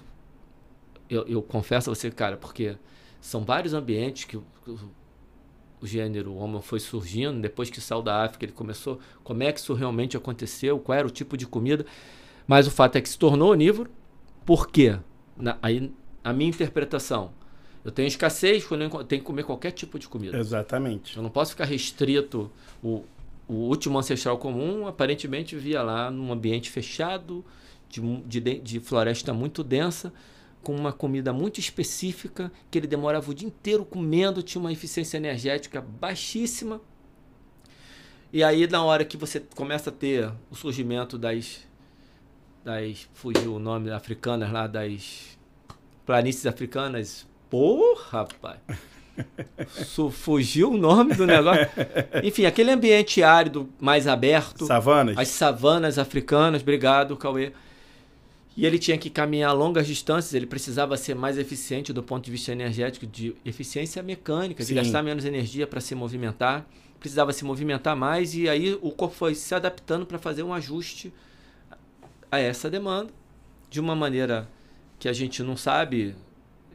Eu, eu confesso a você, cara, porque são vários ambientes que o gênero homo foi surgindo, depois que saiu da África, ele começou, como é que isso realmente aconteceu, qual era o tipo de comida. Mas o fato é que se tornou onívoro. Por quê? Na, aí, a minha interpretação. Eu tenho escassez quando eu tenho que comer qualquer tipo de comida. Exatamente. Eu não posso ficar restrito. O, o último ancestral comum aparentemente vivia lá num ambiente fechado, de, de, de floresta muito densa com uma comida muito específica, que ele demorava o dia inteiro comendo, tinha uma eficiência energética baixíssima. E aí, na hora que você começa a ter o surgimento das. das fugiu o nome africanas lá, das planícies africanas. Porra, rapaz! fugiu o nome do negócio. Enfim, aquele ambiente árido mais aberto. Savanas. As savanas africanas. Obrigado, Cauê e ele tinha que caminhar longas distâncias, ele precisava ser mais eficiente do ponto de vista energético, de eficiência mecânica, Sim. de gastar menos energia para se movimentar, precisava se movimentar mais e aí o corpo foi se adaptando para fazer um ajuste a essa demanda de uma maneira que a gente não sabe.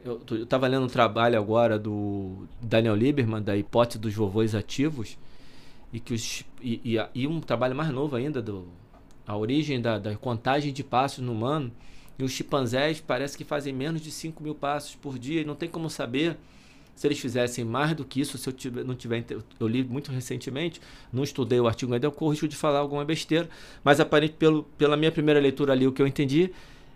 Eu estava lendo um trabalho agora do Daniel Lieberman, da hipótese dos vovôs ativos, e, que os, e, e, e um trabalho mais novo ainda do a origem da, da contagem de passos no humano. E os chimpanzés parece que fazem menos de 5 mil passos por dia e não tem como saber se eles fizessem mais do que isso, se eu tiver, não tiver. Eu li muito recentemente, não estudei o artigo ainda, eu corro risco de falar alguma besteira, mas aparente pelo, pela minha primeira leitura ali, o que eu entendi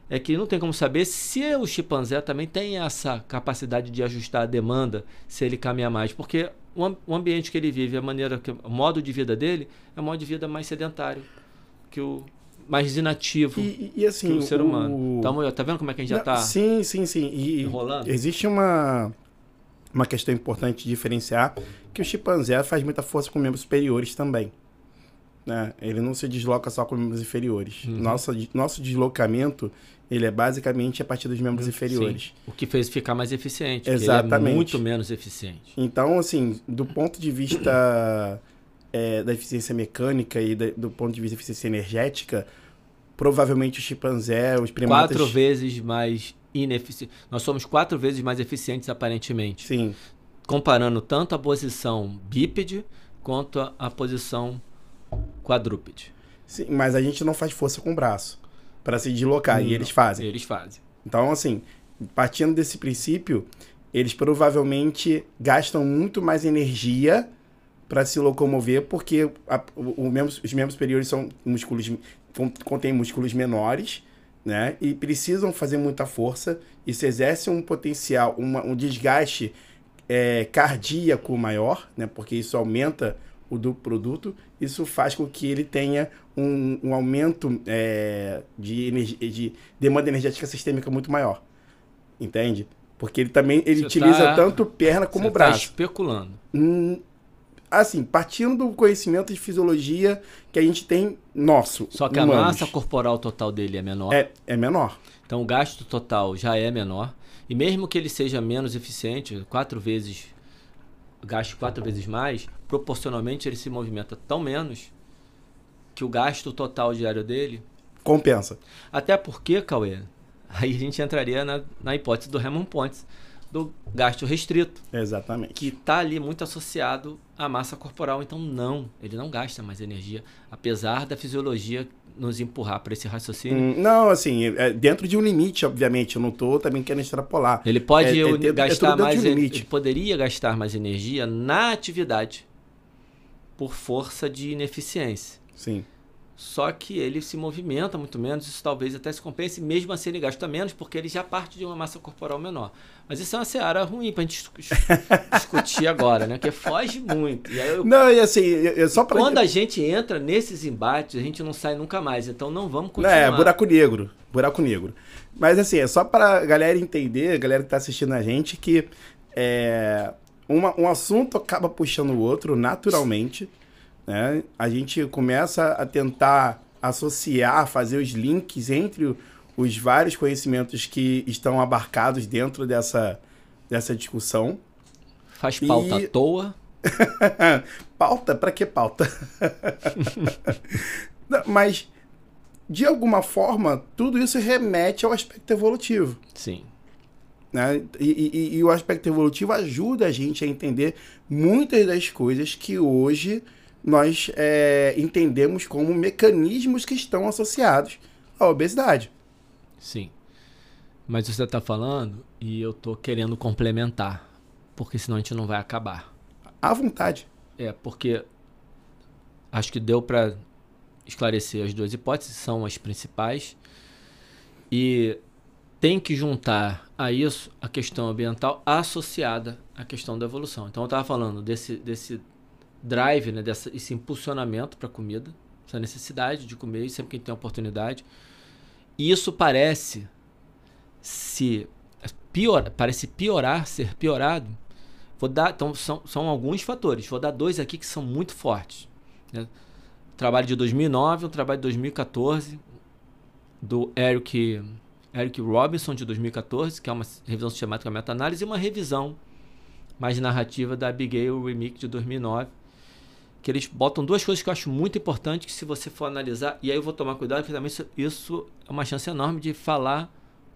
é que não tem como saber se o chimpanzé também tem essa capacidade de ajustar a demanda se ele caminha mais, porque o, ambiente que ele vive, a maneira o modo de vida dele é um modo de vida mais sedentário que o mais inativo e, e assim, que o ser humano. Então, tá vendo como é que a gente já está Sim, sim, sim. E enrolando? Existe uma, uma questão importante de diferenciar que o chimpanzé faz muita força com membros superiores também. Né? Ele não se desloca só com membros inferiores. Uhum. Nosso, nosso deslocamento ele é basicamente a partir dos membros Sim. inferiores. O que fez ficar mais eficiente. Exatamente. Ele é muito menos eficiente. Então, assim, do ponto de vista é, da eficiência mecânica e da, do ponto de vista da eficiência energética, provavelmente o chimpanzé, os primatas... Quatro vezes mais ineficiente. Nós somos quatro vezes mais eficientes, aparentemente. Sim. Comparando tanto a posição bípede quanto a, a posição quadrúpede. Sim, mas a gente não faz força com o braço para se deslocar, não, e eles fazem. Eles fazem. Então, assim, partindo desse princípio, eles provavelmente gastam muito mais energia para se locomover, porque a, o, o membro, os membros superiores são músculos, contêm músculos menores, né? E precisam fazer muita força. Isso exerce um potencial, uma, um desgaste é, cardíaco maior, né? Porque isso aumenta o do produto. Isso faz com que ele tenha um, um aumento é, de, energia, de demanda energética sistêmica muito maior. Entende? Porque ele também ele utiliza tá, tanto perna como tá braço. Tá especulando. Hum, assim, partindo do conhecimento de fisiologia que a gente tem nosso. Só que humanos. a massa corporal total dele é menor. É, é menor. Então o gasto total já é menor. E mesmo que ele seja menos eficiente, quatro vezes, gaste quatro vezes mais, proporcionalmente ele se movimenta tão menos que o gasto total diário dele. Compensa. Até porque, Cauê, aí a gente entraria na, na hipótese do Raymond Pontes do gasto restrito. Exatamente. Que está ali muito associado à massa corporal. Então, não, ele não gasta mais energia, apesar da fisiologia nos empurrar para esse raciocínio. Hum, não, assim, é dentro de um limite, obviamente. Eu não estou também querendo extrapolar. Ele pode é, é, gastar mais. Um ele poderia gastar mais energia na atividade por força de ineficiência. Sim. Só que ele se movimenta muito menos, isso talvez até se compense, mesmo assim ele gasta menos, porque ele já parte de uma massa corporal menor. Mas isso é uma seara ruim pra gente discutir agora, né? Que foge muito. E eu, não, e assim, eu, só pra... Quando a gente entra nesses embates, a gente não sai nunca mais. Então não vamos continuar. É, buraco negro. Buraco negro. Mas assim, é só pra galera entender, a galera que tá assistindo a gente, que é, uma, um assunto acaba puxando o outro naturalmente. Né? A gente começa a tentar associar, fazer os links entre os vários conhecimentos que estão abarcados dentro dessa, dessa discussão. Faz pauta e... à toa. pauta? Para que pauta? Mas, de alguma forma, tudo isso remete ao aspecto evolutivo. Sim. Né? E, e, e o aspecto evolutivo ajuda a gente a entender muitas das coisas que hoje nós é, entendemos como mecanismos que estão associados à obesidade. Sim. Mas você está falando e eu estou querendo complementar, porque senão a gente não vai acabar. À vontade. É, porque acho que deu para esclarecer as duas hipóteses, são as principais. E tem que juntar a isso a questão ambiental associada à questão da evolução. Então eu estava falando desse, desse drive, né, dessa, esse impulsionamento para a comida, essa necessidade de comer sempre que a gente tem oportunidade. E isso parece se pior, parece piorar, ser piorado. Vou dar, então são, são alguns fatores. Vou dar dois aqui que são muito fortes. Né? Trabalho de 2009, um trabalho de 2014 do Eric Eric Robinson de 2014, que é uma revisão sistemática meta-análise e uma revisão mais narrativa da Abigail Remick de 2009 que eles botam duas coisas que eu acho muito importante que se você for analisar, e aí eu vou tomar cuidado, porque também isso, isso é uma chance enorme de falar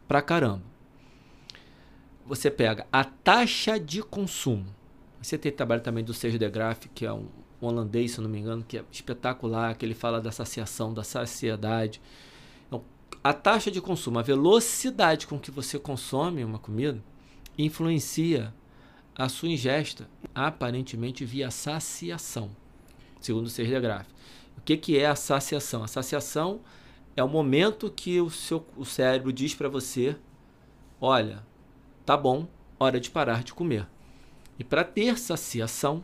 pra caramba. Você pega a taxa de consumo. Você tem trabalho também do Sergio de Graaf, que é um holandês, se não me engano, que é espetacular, que ele fala da saciação, da saciedade. Então, a taxa de consumo, a velocidade com que você consome uma comida, influencia a sua ingesta, aparentemente via saciação segundo o Sergio Graff. O que, que é a saciação? A saciação é o momento que o seu o cérebro diz para você: olha, tá bom, hora de parar de comer. E para ter saciação,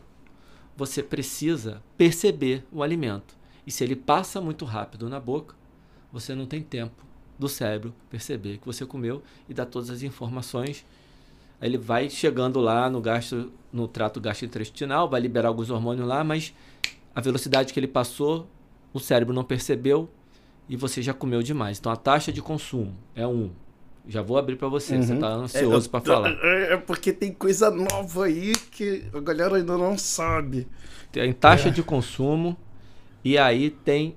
você precisa perceber o alimento. E se ele passa muito rápido na boca, você não tem tempo do cérebro perceber que você comeu e dar todas as informações. Ele vai chegando lá no gasto, no trato gastrointestinal, vai liberar alguns hormônios lá, mas a velocidade que ele passou, o cérebro não percebeu e você já comeu demais. Então a taxa de consumo é um. Já vou abrir para você, uhum. você tá ansioso é, para falar. É, é porque tem coisa nova aí que a galera ainda não sabe. Tem taxa é. de consumo e aí tem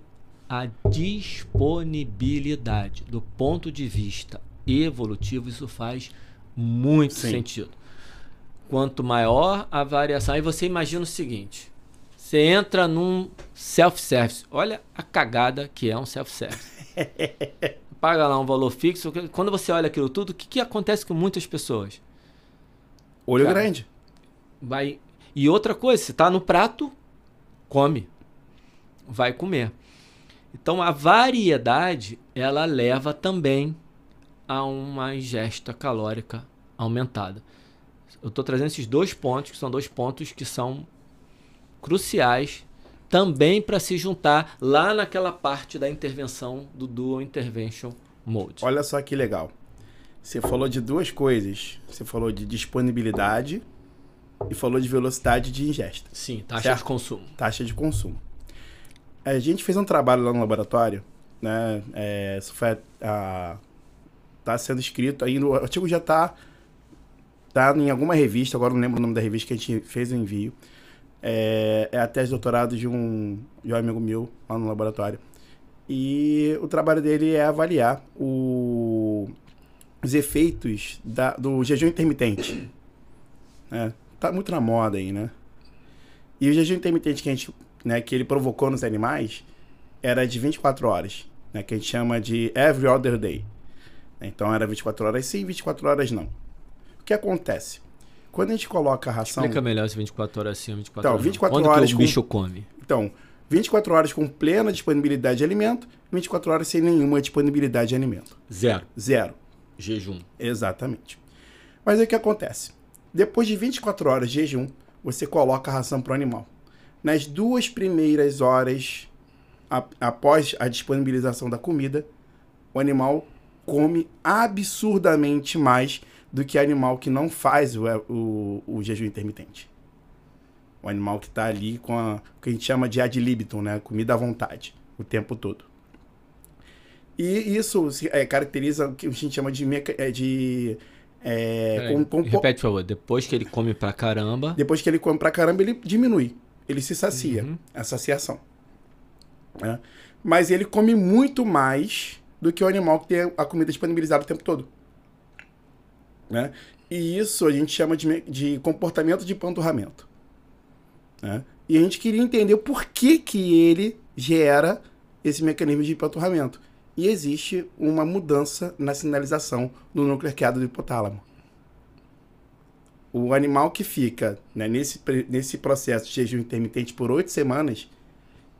a disponibilidade. Do ponto de vista evolutivo, isso faz muito Sim. sentido. Quanto maior a variação, aí você imagina o seguinte: você entra num self-service. Olha a cagada que é um self-service. Paga lá um valor fixo. Quando você olha aquilo tudo, o que, que acontece com muitas pessoas? Olho Cara, grande. Vai. E outra coisa, se está no prato, come. Vai comer. Então a variedade ela leva também a uma ingesta calórica aumentada. Eu estou trazendo esses dois pontos, que são dois pontos que são cruciais também para se juntar lá naquela parte da intervenção do Dual Intervention Mode. Olha só que legal. Você falou de duas coisas. Você falou de disponibilidade e falou de velocidade de ingesta. Sim, taxa certo? de consumo. Taxa de consumo. A gente fez um trabalho lá no laboratório, né? É, isso foi a, tá sendo escrito ainda. O artigo já tá, tá em alguma revista, agora não lembro o nome da revista que a gente fez o envio é, é a tese de doutorado de um, de um amigo meu lá no laboratório. E o trabalho dele é avaliar o, os efeitos da, do jejum intermitente. Né? Tá muito na moda aí, né? E o jejum intermitente que a gente, né, que ele provocou nos animais era de 24 horas, né, que a gente chama de every other day. Então era 24 horas sim, 24 horas não. O que acontece? Quando a gente coloca a ração. Explica melhor se 24 horas sim, 24 Então, horas. não. 24 Quando horas que o com- bicho come? Então, 24 horas com plena disponibilidade de alimento, 24 horas sem nenhuma disponibilidade de alimento. Zero. Zero. Jejum. Exatamente. Mas aí o que acontece? Depois de 24 horas de jejum, você coloca a ração para o animal. Nas duas primeiras horas após a disponibilização da comida, o animal come absurdamente mais do que animal que não faz o, o, o jejum intermitente. O animal que está ali com a, o que a gente chama de ad libitum, né? Comida à vontade, o tempo todo. E isso se, é, caracteriza o que a gente chama de... meca- é, de é, com- com- Repete, por favor. Depois que ele come pra caramba. depois que ele come pra caramba, ele diminui. Ele se sacia. Uhum. A saciação. né? Mas ele come muito mais do que o animal que tem a comida disponibilizada o tempo todo. Né? E isso a gente chama de, de comportamento de panturramento. né? E a gente queria entender por que, que ele gera esse mecanismo de panturramento. E existe uma mudança na sinalização do núcleo arqueado do hipotálamo o animal que fica né, nesse, nesse processo de jejum intermitente por oito semanas,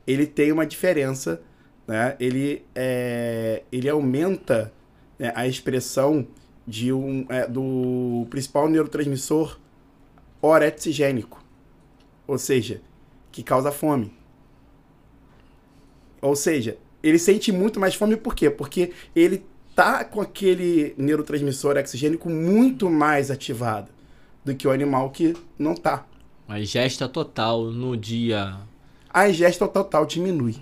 ele tem uma diferença, né? Ele, é, ele aumenta né, a expressão de um, é, do principal neurotransmissor orexigênico, ou seja, que causa fome. Ou seja, ele sente muito mais fome por quê? Porque ele tá com aquele neurotransmissor orexigênico muito mais ativado do que o animal que não tá. A ingesta total no dia. A ingesta total diminui.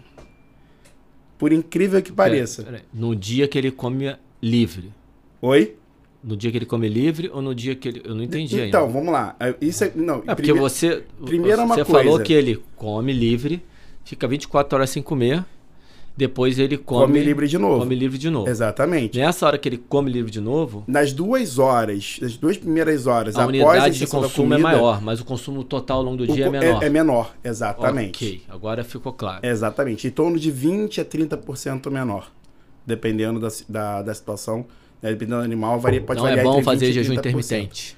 Por incrível que pareça. Pera- pera. No dia que ele come livre. Oi? No dia que ele come livre ou no dia que ele. Eu não entendi Então, ainda. vamos lá. É, Isso é, não, É porque prime- você. primeiro é uma você coisa. falou que ele come livre, fica 24 horas sem comer, depois ele come. come livre de novo. Come livre de novo. Exatamente. Nessa hora que ele come livre de novo, Nas duas horas, nas duas primeiras horas a após a unidade de consumo é comida, maior, mas o consumo total ao longo do dia é co- menor. É, menor, exatamente. Ok, agora ficou claro. Exatamente. Em torno de 20 a 30% menor. Dependendo da, da, da situação. Né? Dependendo do animal, varia, pode não é variar bom entre 20 fazer jejum 30%. intermitente.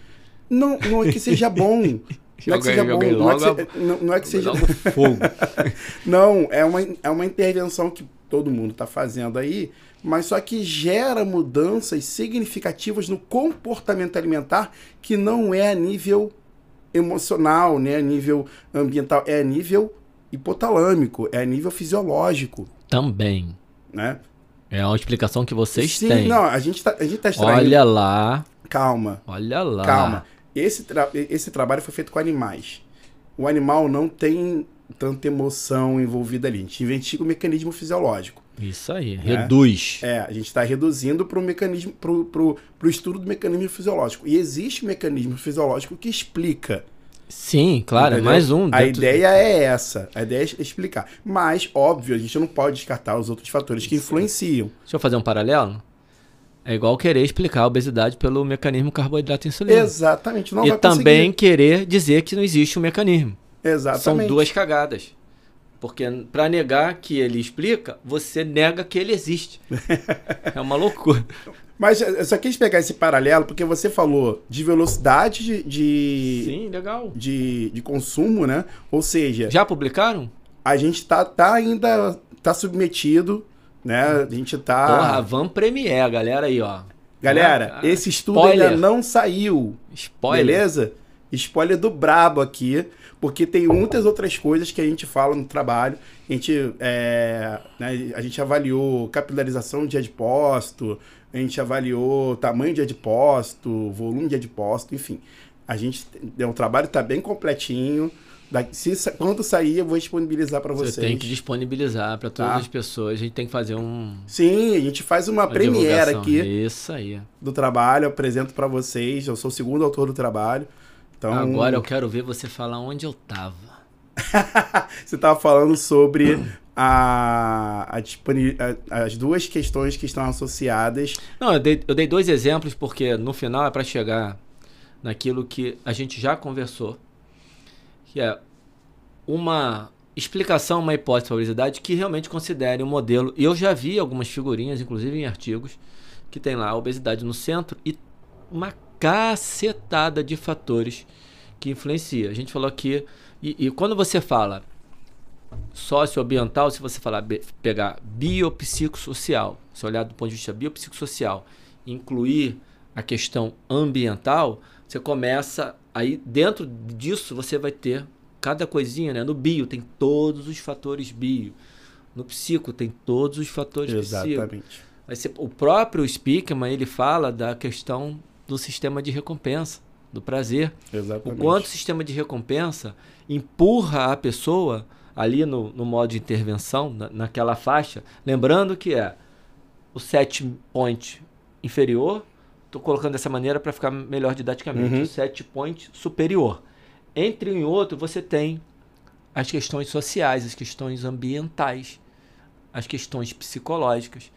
Não, não é que seja bom. Não é que seja bom. Não é que, logo se- não, não é que seja. Fogo. Não, é uma, é uma intervenção que todo mundo está fazendo aí, mas só que gera mudanças significativas no comportamento alimentar que não é a nível emocional, né? A nível ambiental, é a nível hipotalâmico, é a nível fisiológico, Também. né? É uma explicação que vocês Sim, têm. não, a gente tá, a gente tá extraindo... Olha lá, Calma, olha lá. calma. Esse, tra- esse trabalho foi feito com animais. O animal não tem tanta emoção envolvida ali. A gente investiga o mecanismo fisiológico. Isso aí, reduz. É, a gente está reduzindo para o mecanismo, pro, pro estudo do mecanismo fisiológico. E existe um mecanismo fisiológico que explica. Sim, claro, é entendeu? mais um. A ideia é essa. A ideia é explicar. Mas, óbvio, a gente não pode descartar os outros fatores que influenciam. Deixa eu fazer um paralelo. É igual querer explicar a obesidade pelo mecanismo carboidrato e insulina. Exatamente. Não e também conseguir. querer dizer que não existe um mecanismo. Exatamente. São duas cagadas. Porque para negar que ele explica, você nega que ele existe. é uma loucura. Mas eu só quis pegar esse paralelo porque você falou de velocidade de, de, Sim, legal. de, de consumo, né? Ou seja, Já publicaram? a gente tá, tá ainda tá submetido, né? A gente tá. Porra, Van Premier, a galera aí, ó. Galera, Ah, esse estudo spoiler. ainda não saiu. Spoiler. Beleza? Spoiler do brabo aqui, porque tem muitas outras coisas que a gente fala no trabalho. A gente, é, né, a gente avaliou capilarização de adipócito, a gente avaliou tamanho de adipócito, volume de adipócito, enfim. A gente, o trabalho está bem completinho. Da- se, quando sair, eu vou disponibilizar para vocês. Você tem que disponibilizar para todas Tá. as pessoas. A gente tem que fazer um. Sim, a gente faz uma, Uma premiere aqui Isso aí. do trabalho, eu apresento para vocês. Eu sou o segundo autor do trabalho. Então, Agora eu quero ver você falar onde eu tava. Você estava falando sobre a, a, a, as duas questões que estão associadas. Não, eu dei, eu dei dois exemplos porque no final é para chegar naquilo que a gente já conversou, que é uma explicação, uma hipótese para obesidade que realmente considere um modelo. Eu já vi algumas figurinhas, inclusive em artigos, que tem lá a obesidade no centro e uma cacetada de fatores que influencia. A gente falou aqui, e, e quando você fala socioambiental, se você falar pegar biopsicossocial, se olhar do ponto de vista biopsicossocial, incluir a questão ambiental, você começa aí dentro disso você vai ter cada coisinha, né? No bio tem todos os fatores bio. No psico tem todos os fatores Exatamente. psico. Ser, o próprio Spickman, ele fala da questão do sistema de recompensa, do prazer. Exatamente. O quanto o sistema de recompensa empurra a pessoa ali no, no modo de intervenção, na, naquela faixa. Lembrando que é o set point inferior, estou colocando dessa maneira para ficar melhor didaticamente, uhum. o set point superior. Entre um e outro, você tem as questões sociais, as questões ambientais, as questões psicológicas.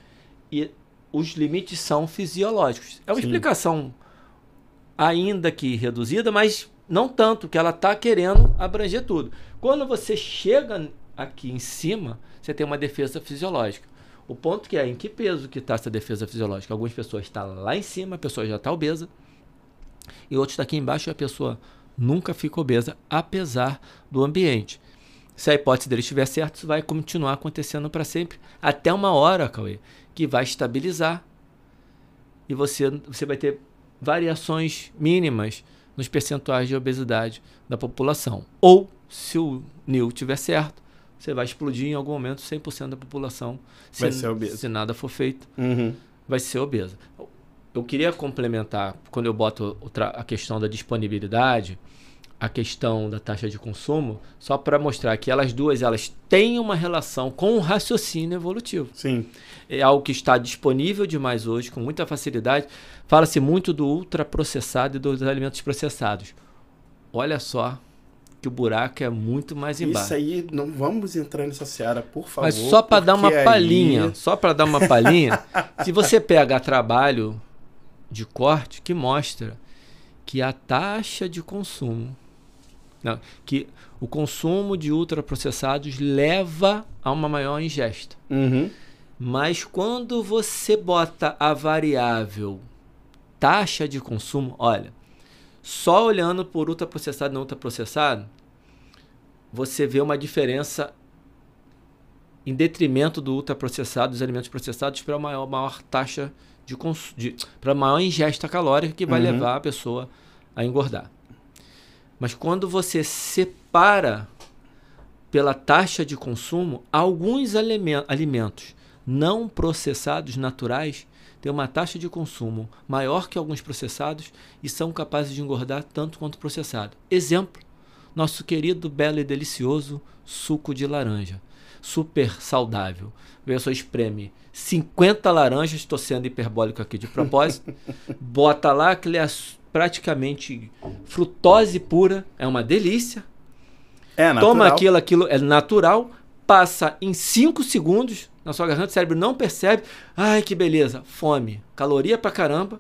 E os limites são fisiológicos. É uma Sim. explicação ainda que reduzida, mas não tanto, que ela está querendo abranger tudo. Quando você chega aqui em cima, você tem uma defesa fisiológica. O ponto que é em que peso que está essa defesa fisiológica. Algumas pessoas estão tá lá em cima, a pessoa já está obesa, e outros está aqui embaixo e a pessoa nunca fica obesa, apesar do ambiente. Se a hipótese dele estiver certa, isso vai continuar acontecendo para sempre, até uma hora, Cauê, que vai estabilizar e você, você vai ter variações mínimas nos percentuais de obesidade da população. Ou, se o NIL estiver certo, você vai explodir em algum momento 100% da população vai se, ser obesa. se nada for feito. Uhum. Vai ser obesa eu queria complementar, quando eu boto a questão da disponibilidade, a questão da taxa de consumo, só para mostrar que elas duas elas têm uma relação com o raciocínio evolutivo. Sim. É algo que está disponível demais hoje, com muita facilidade. Fala-se muito do ultraprocessado e dos alimentos processados. Olha só que o buraco é muito mais embaixo. Isso aí, não vamos entrar nessa seara, por favor. Mas só para dar uma palhinha, aí... só para dar uma palhinha, se você pega trabalho de corte que mostra que a taxa de consumo, não, que o consumo de ultraprocessados leva a uma maior ingesta. Uhum. Mas quando você bota a variável taxa de consumo, olha, só olhando por ultraprocessado e não ultraprocessado, você vê uma diferença em detrimento do ultraprocessado, dos alimentos processados, para uma maior, maior taxa de de para maior ingesta calórica que vai uhum. levar a pessoa a engordar. Mas quando você separa pela taxa de consumo, alguns alimentos não processados naturais têm uma taxa de consumo maior que alguns processados e são capazes de engordar tanto quanto processado. Exemplo: nosso querido, belo e delicioso suco de laranja super saudável. A pessoa espreme 50 laranjas, estou sendo hiperbólico aqui de propósito, bota lá, que é praticamente frutose pura, é uma delícia. É natural. Toma aquilo, aquilo é natural, passa em 5 segundos na sua garganta, o cérebro não percebe. Ai, que beleza, fome, caloria pra caramba.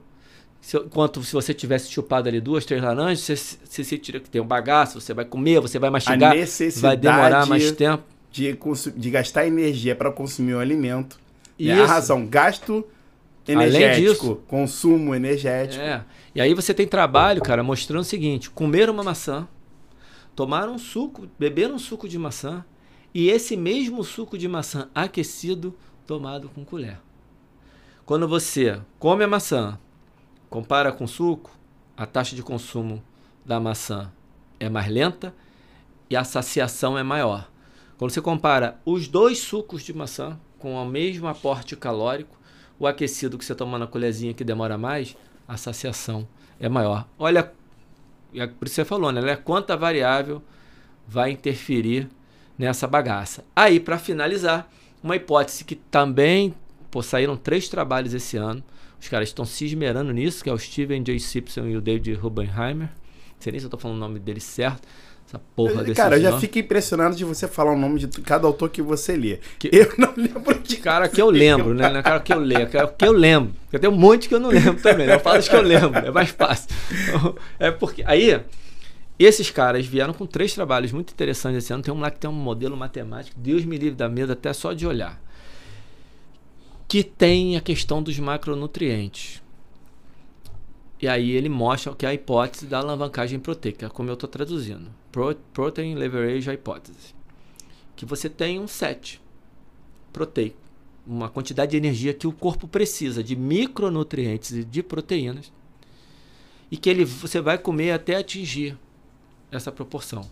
Se, enquanto se você tivesse chupado ali duas, três laranjas, você, você, você tira que tem um bagaço, você vai comer, você vai mastigar, vai demorar mais tempo de, de gastar energia para consumir o alimento. Isso. É a razão, gasto energético, consumo energético. É. E aí você tem trabalho, cara, mostrando o seguinte: comer uma maçã, tomar um suco, beber um suco de maçã e esse mesmo suco de maçã aquecido tomado com colher. Quando você come a maçã, compara com suco, a taxa de consumo da maçã é mais lenta e a saciação é maior. Quando você compara os dois sucos de maçã com o mesmo aporte calórico, o aquecido que você toma na colherzinha que demora mais, a saciação é maior. Olha, é por isso você falou, né? Quanta variável vai interferir nessa bagaça. Aí, para finalizar, uma hipótese que também pô, saíram três trabalhos esse ano. Os caras estão se esmerando nisso, que é o Steven J. Simpson e o David Rubenheimer. Não sei nem se eu estou falando o nome dele certo Essa porra desse Cara, eu já fico impressionado de você falar o nome de cada autor que você lê. Que- Eu não lembro de Cara que eu lembro, né? Não é cara que eu leio, é cara que eu lembro. Porque tem um monte que eu não lembro também. né? Eu falo os que eu lembro, é mais fácil. É porque. Aí, esses caras vieram com três trabalhos muito interessantes esse ano. Tem um lá que tem um modelo matemático, Deus me livre da medo até só de olhar. Que tem a questão dos macronutrientes. E aí ele mostra que é a hipótese da alavancagem proteica, como eu estou traduzindo. Pro, protein Leverage Hypothesis. Que você tem um set proteico, uma quantidade de energia que o corpo precisa de micronutrientes e de proteínas, e que ele, você vai comer até atingir essa proporção.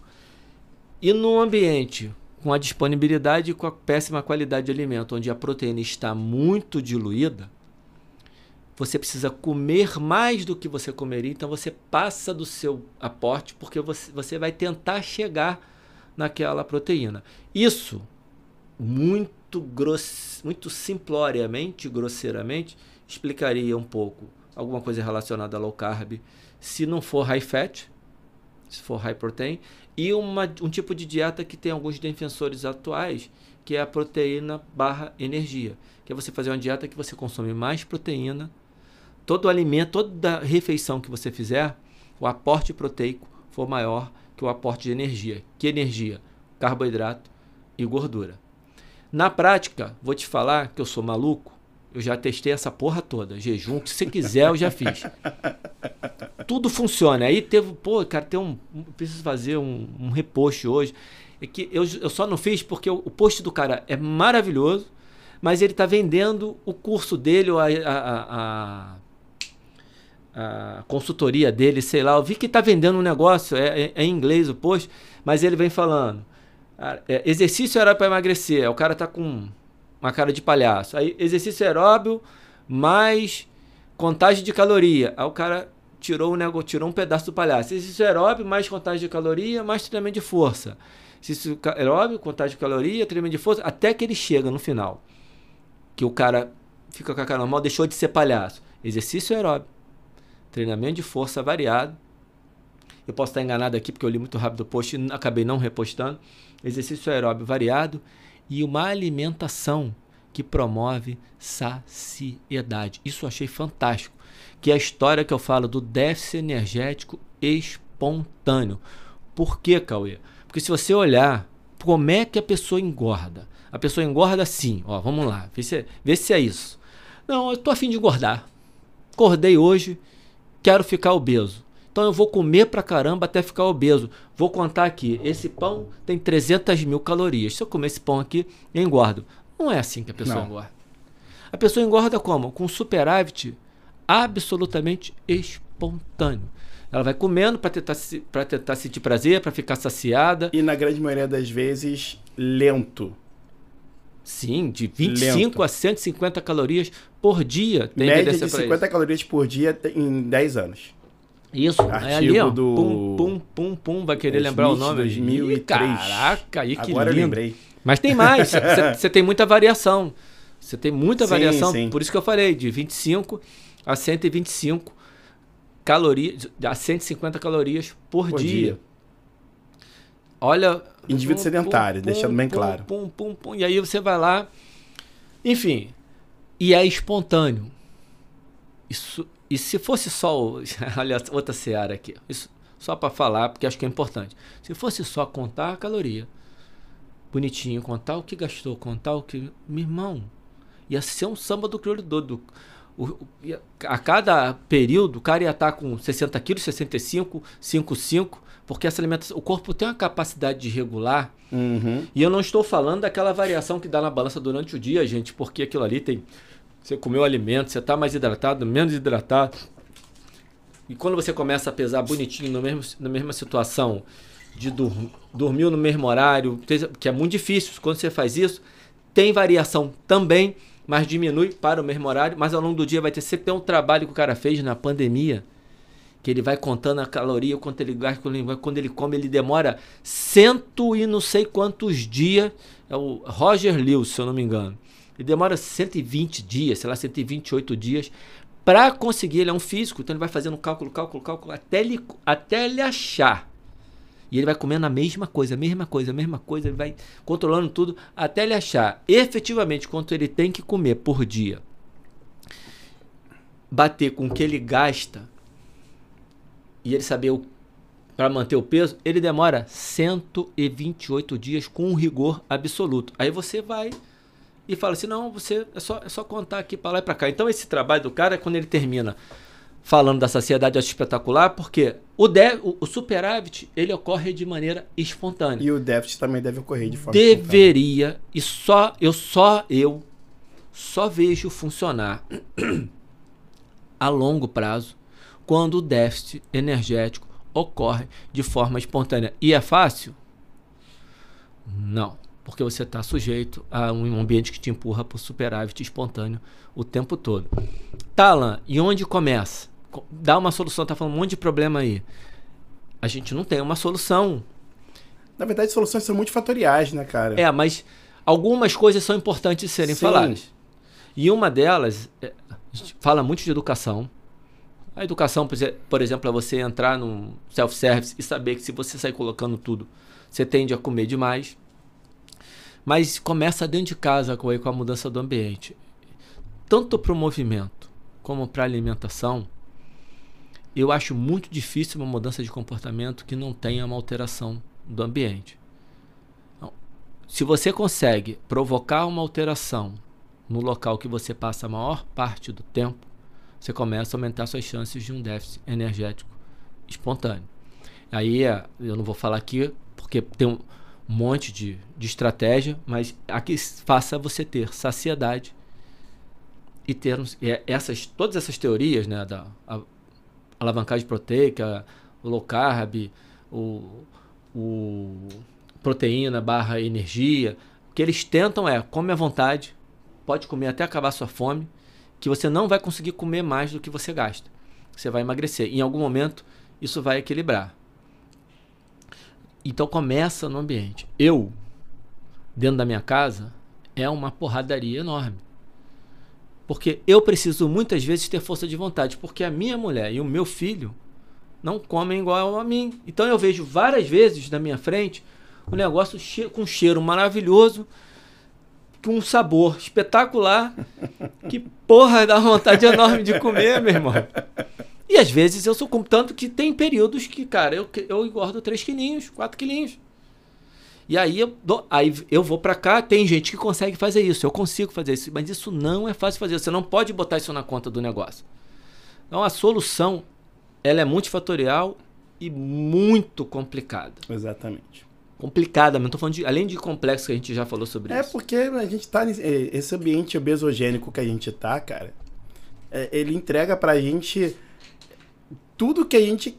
E num ambiente com a disponibilidade e com a péssima qualidade de alimento, onde a proteína está muito diluída, você precisa comer mais do que você comeria, então você passa do seu aporte, porque você, você vai tentar chegar naquela proteína. Isso, muito, gross, muito simploriamente, grosseiramente, explicaria um pouco alguma coisa relacionada a low carb, se não for high fat, se for high protein, e uma, um tipo de dieta que tem alguns defensores atuais, que é a proteína barra energia, que é você fazer uma dieta que você consome mais proteína, todo alimento, toda refeição que você fizer, o aporte proteico for maior que o aporte de energia. Que energia? Carboidrato e gordura. Na prática, vou te falar que eu sou maluco, eu já testei essa porra toda. Jejum, que se você quiser, eu já fiz. Tudo funciona. Aí teve, pô, cara, tem um. Preciso fazer um, um repost hoje. É que eu, eu só não fiz porque o, o post do cara é maravilhoso, mas ele tá vendendo o curso dele, a, a, a, a consultoria dele, sei lá. Eu vi que tá vendendo um negócio, é, é, é em inglês o post, mas ele vem falando. ah, é, exercício era para emagrecer. O cara tá com uma cara de palhaço. Aí, exercício aeróbio mais contagem de caloria. Aí o cara tirou um, nego, tirou um pedaço do palhaço. Exercício aeróbio mais contagem de caloria mais treinamento de força. Exercício aeróbio, contagem de caloria, treinamento de força, até que ele chega no final. Que o cara fica com a cara normal, deixou de ser palhaço. Exercício aeróbio, treinamento de força variado. Eu posso estar enganado aqui porque eu li muito rápido o post e acabei não repostando. Exercício aeróbio variado e uma alimentação que promove saciedade. Isso eu achei fantástico. Que é a história que eu falo do déficit energético espontâneo. Por quê, Cauê? Porque se você olhar como é que a pessoa engorda, a pessoa engorda assim, ó, vamos lá, vê se, vê se é isso. Não, eu tô afim de engordar. Acordei hoje, quero ficar obeso. Então eu vou comer pra caramba até ficar obeso. Vou contar aqui, esse pão tem 300 mil calorias. Se eu comer esse pão aqui, eu engordo. Não é assim que a pessoa Não. engorda. A pessoa engorda como? Com superávit absolutamente espontâneo. Ela vai comendo para tentar, se- pra tentar sentir prazer, para ficar saciada. E na grande maioria das vezes, lento. Sim, de 25 Lento. a 150 calorias por dia. Tem Média de pra 50 calorias por dia em 10 anos. Isso, Artigo é ali, ó. do- Pum, pum, pum, pum. Vai querer lembrar o nome? 2003. Ih, Caraca, aí que Agora eu lindo. lembrei. Mas tem mais. Você tem muita variação. Você tem muita Sim, variação. sim. Por isso que eu falei, de 25 a 125 calorias, a 150 calorias por, Por dia. dia. Olha. Indivíduo sedentário, deixando bem claro. Pum, pum, pum. E aí você vai lá. Enfim. E é espontâneo. Isso, e se fosse só. Olha, outra seara aqui. Isso, só para falar, porque acho que é importante. Se fosse só contar a caloria, bonitinho, contar o que gastou, contar o que. Meu irmão, ia ser um samba do crioulo doido. A cada período, o cara ia estar com 60 quilos, 65, 55, porque essa alimentação. O corpo tem uma capacidade de regular. Uhum. E eu não estou falando daquela variação que dá na balança durante o dia, gente, porque aquilo ali tem. Você comeu alimento, você está mais hidratado, menos hidratado. E quando você começa a pesar bonitinho no mesmo, na mesma situação de dur, dormiu no mesmo horário, que é muito difícil quando você faz isso, tem variação também, mas diminui para o mesmo horário, mas ao longo do dia vai ter sempre um trabalho que o cara fez na pandemia, que ele vai contando a caloria, quanto ele gasta, quando ele, come, ele demora cento e não sei quantos dias, é o Roger Lewis, se eu não me engano. Ele demora 120 dias, sei lá, 128 dias para conseguir, ele é um físico, então ele vai fazendo cálculo, cálculo, cálculo, até ele, até ele achar E ele vai comendo a mesma coisa, a mesma coisa, a mesma coisa, ele vai controlando tudo até ele achar efetivamente quanto ele tem que comer por dia. Bater com o que ele gasta e ele saber o para manter o peso, ele demora 128 dias com um rigor absoluto. Aí você vai e fala assim: não, você é só, é só contar aqui para lá e para cá. Então, esse trabalho do cara é quando ele termina falando da saciedade espetacular, porque o, de, o, o, superávit ele ocorre de maneira espontânea. E o déficit também deve ocorrer de forma Deveria, espontânea. e só eu só eu só vejo funcionar a longo prazo quando o déficit energético ocorre de forma espontânea. E é fácil? Não, porque você está sujeito a um ambiente que te empurra para o superávit espontâneo o tempo todo. Talan, e onde começa? Dá uma solução, tá falando um monte de problema aí. A gente não tem uma solução. Na verdade, soluções são multifatoriais, né, cara? É, mas algumas coisas são importantes de serem Sim. faladas. E uma delas, é, a gente fala muito de educação, a educação, por exemplo, é você entrar num self-service e saber que se você sair colocando tudo, você tende a comer demais. Mas começa dentro de casa com a mudança do ambiente. Tanto para o movimento como para a alimentação, eu acho muito difícil uma mudança de comportamento que não tenha uma alteração do ambiente. Então, se você consegue provocar uma alteração no local que você passa a maior parte do tempo, você começa a aumentar suas chances de um déficit energético espontâneo. Aí é, eu não vou falar aqui porque tem um monte de, de estratégia, mas aqui faça você ter saciedade e ter essas todas essas teorias, né, da alavancagem proteica, o low carb, o, o proteína barra energia, o que eles tentam é come à vontade, pode comer até acabar sua fome, que você não vai conseguir comer mais do que você gasta. Você vai emagrecer. Em algum momento, isso vai equilibrar. Então começa no ambiente. Eu, dentro da minha casa, é uma porradaria enorme. Porque eu preciso muitas vezes ter força de vontade, porque a minha mulher e o meu filho não comem igual a mim. Então eu vejo várias vezes na minha frente um negócio com cheiro maravilhoso, com um sabor espetacular. que porra dá vontade enorme de comer, meu irmão. E às vezes eu sou tanto que tem períodos que, cara, eu, eu engordo 3 quilinhos, 4 quilinhos. E aí eu, dou, aí eu vou para cá, tem gente que consegue fazer isso, eu consigo fazer isso, mas isso não é fácil fazer. Você não pode botar isso na conta do negócio. Então a solução, ela é multifatorial e muito complicada. Exatamente complicada, mas não tô falando de, além de complexo que a gente já falou sobre é isso. É porque a gente tá nesse esse ambiente obesogênico que a gente tá, cara. É, ele entrega pra gente tudo que a gente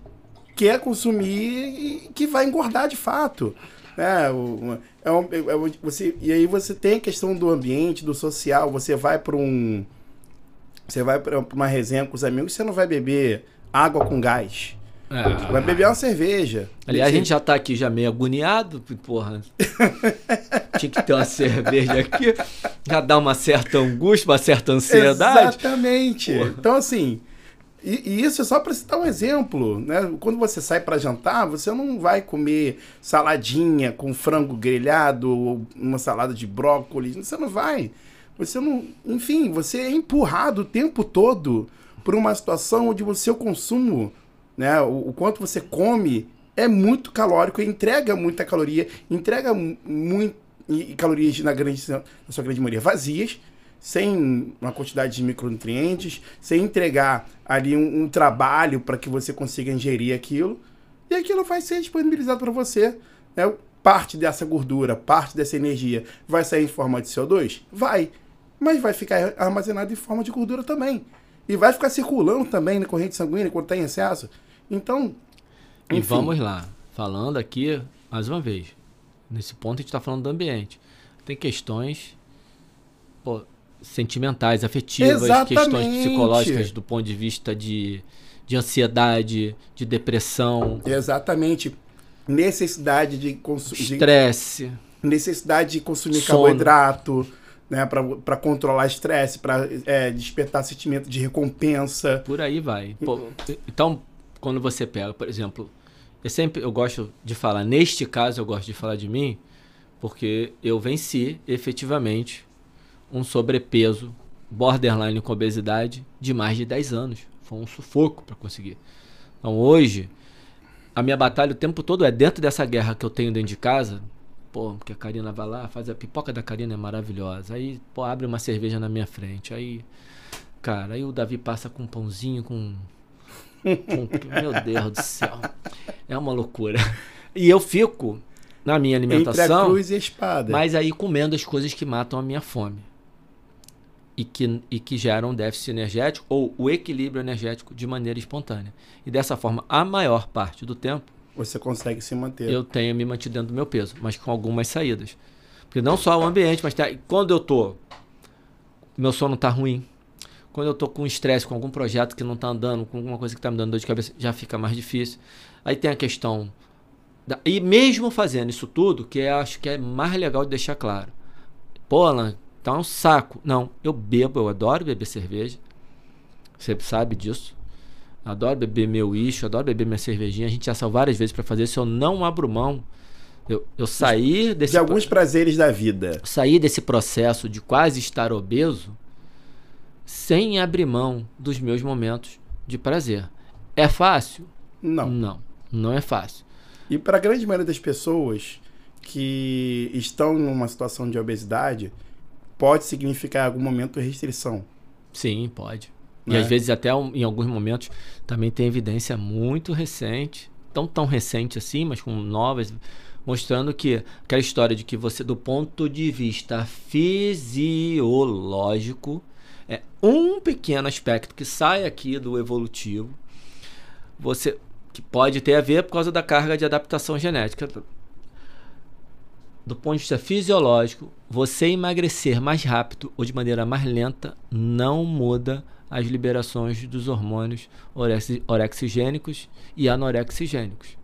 quer consumir e que vai engordar de fato. É, o, é, um, é, você, e aí você tem a questão do ambiente, do social. Você vai para um. Você vai para uma resenha com os amigos, você não vai beber água com gás. É. Vai beber uma cerveja. Aliás, a gente já tá aqui já meio agoniado, porra. Tinha que ter uma cerveja aqui. Já dá uma certa angústia, uma certa ansiedade. Exatamente. Porra. Então, assim, e, e, isso é só para citar um exemplo, né? Quando você sai para jantar, você não vai comer saladinha com frango grelhado ou uma salada de brócolis. Você não vai. Você não. Enfim, você é empurrado o tempo todo por uma situação onde o seu consumo né? O, o quanto você come é muito calórico, entrega muita caloria, entrega muito calorias na grande na sua grande maioria vazias, sem uma quantidade de micronutrientes, sem entregar ali um, um trabalho para que você consiga ingerir aquilo, e aquilo vai ser disponibilizado para você, né? Parte dessa gordura, parte dessa energia vai sair em forma de CO2? Vai. Mas vai ficar armazenado em forma de gordura também. E vai ficar circulando também na corrente sanguínea quando está em excesso. Então. Enfim. E vamos lá. Falando aqui, mais uma vez, nesse ponto a gente está falando do ambiente. Tem questões pô, sentimentais, afetivas, Exatamente. questões psicológicas do ponto de vista de, de ansiedade, de depressão. Exatamente. Necessidade de consumir. Estresse. Necessidade de consumir Sono. carboidrato né, para controlar estresse, para é, despertar sentimento de recompensa. Por aí vai. Pô, então, quando você pega, por exemplo, eu sempre eu gosto de falar, neste caso eu gosto de falar de mim, porque eu venci efetivamente um sobrepeso borderline com obesidade de mais de 10 anos. Foi um sufoco para conseguir. Então hoje, a minha batalha o tempo todo é dentro dessa guerra que eu tenho dentro de casa. Pô, porque a Karina vai lá, faz a pipoca da Karina é maravilhosa. Aí, pô, abre uma cerveja na minha frente. Aí, cara, aí o Davi passa com um pãozinho, com. Meu Deus do céu. É uma loucura. E eu fico na minha alimentação. Entre a cruz e a espada. Mas aí comendo as coisas que matam a minha fome e que, e que geram déficit energético ou o equilíbrio energético de maneira espontânea. E dessa forma, a maior parte do tempo. Você consegue se manter. Eu tenho me mantido dentro do meu peso, mas com algumas saídas. Porque não só o ambiente, mas tá, quando eu tô. Meu sono tá ruim. Quando eu tô com estresse, com algum projeto que não tá andando, com alguma coisa que tá me dando dor de cabeça, já fica mais difícil. Aí tem a questão. Da, e mesmo fazendo isso tudo, que eu acho que é mais legal de deixar claro. Pô, Alan, Tá um saco. Não, eu bebo, eu adoro beber cerveja. Você sabe disso. Adoro beber meu ixo, adoro beber minha cervejinha. A gente já saiu várias vezes para fazer isso. Eu não abro mão. Eu, eu saí desse. De alguns prazeres da vida. Saí desse processo de quase estar obeso sem abrir mão dos meus momentos de prazer. É fácil? Não. Não, não é fácil. E para a grande maioria das pessoas que estão numa situação de obesidade, pode significar em algum momento restrição. Sim, pode. E é. às vezes até em alguns momentos também tem evidência muito recente, tão tão recente assim, mas com novas mostrando que aquela história de que você do ponto de vista fisiológico é um pequeno aspecto que sai aqui do evolutivo, você que pode ter a ver por causa da carga de adaptação genética do ponto de vista fisiológico, você emagrecer mais rápido ou de maneira mais lenta não muda as liberações dos hormônios orexigênicos e anorexigênicos.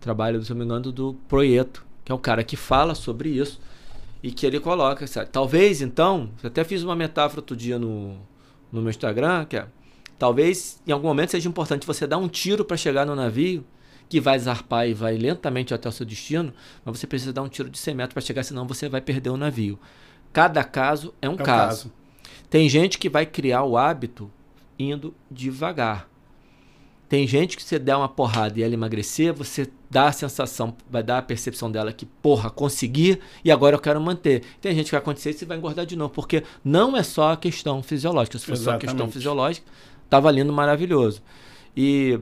Trabalho, se não me engano, do Proieto, que é o cara que fala sobre isso e que ele coloca. Sabe? Talvez, então, eu até fiz uma metáfora outro dia no, no meu Instagram, que é, talvez em algum momento seja importante você dar um tiro para chegar no navio que vai zarpar e vai lentamente até o seu destino, mas você precisa dar um tiro de 100 metros para chegar, senão você vai perder o navio. Cada caso é um, é um caso. caso. Tem gente que vai criar o hábito indo devagar. Tem gente que você der uma porrada e ela emagrecer, você dá a sensação, vai dar a percepção dela que, porra, consegui e agora eu quero manter. Tem gente que vai acontecer e você vai engordar de novo, porque não é só a questão fisiológica. Se fosse só a questão fisiológica, tava lindo, maravilhoso. E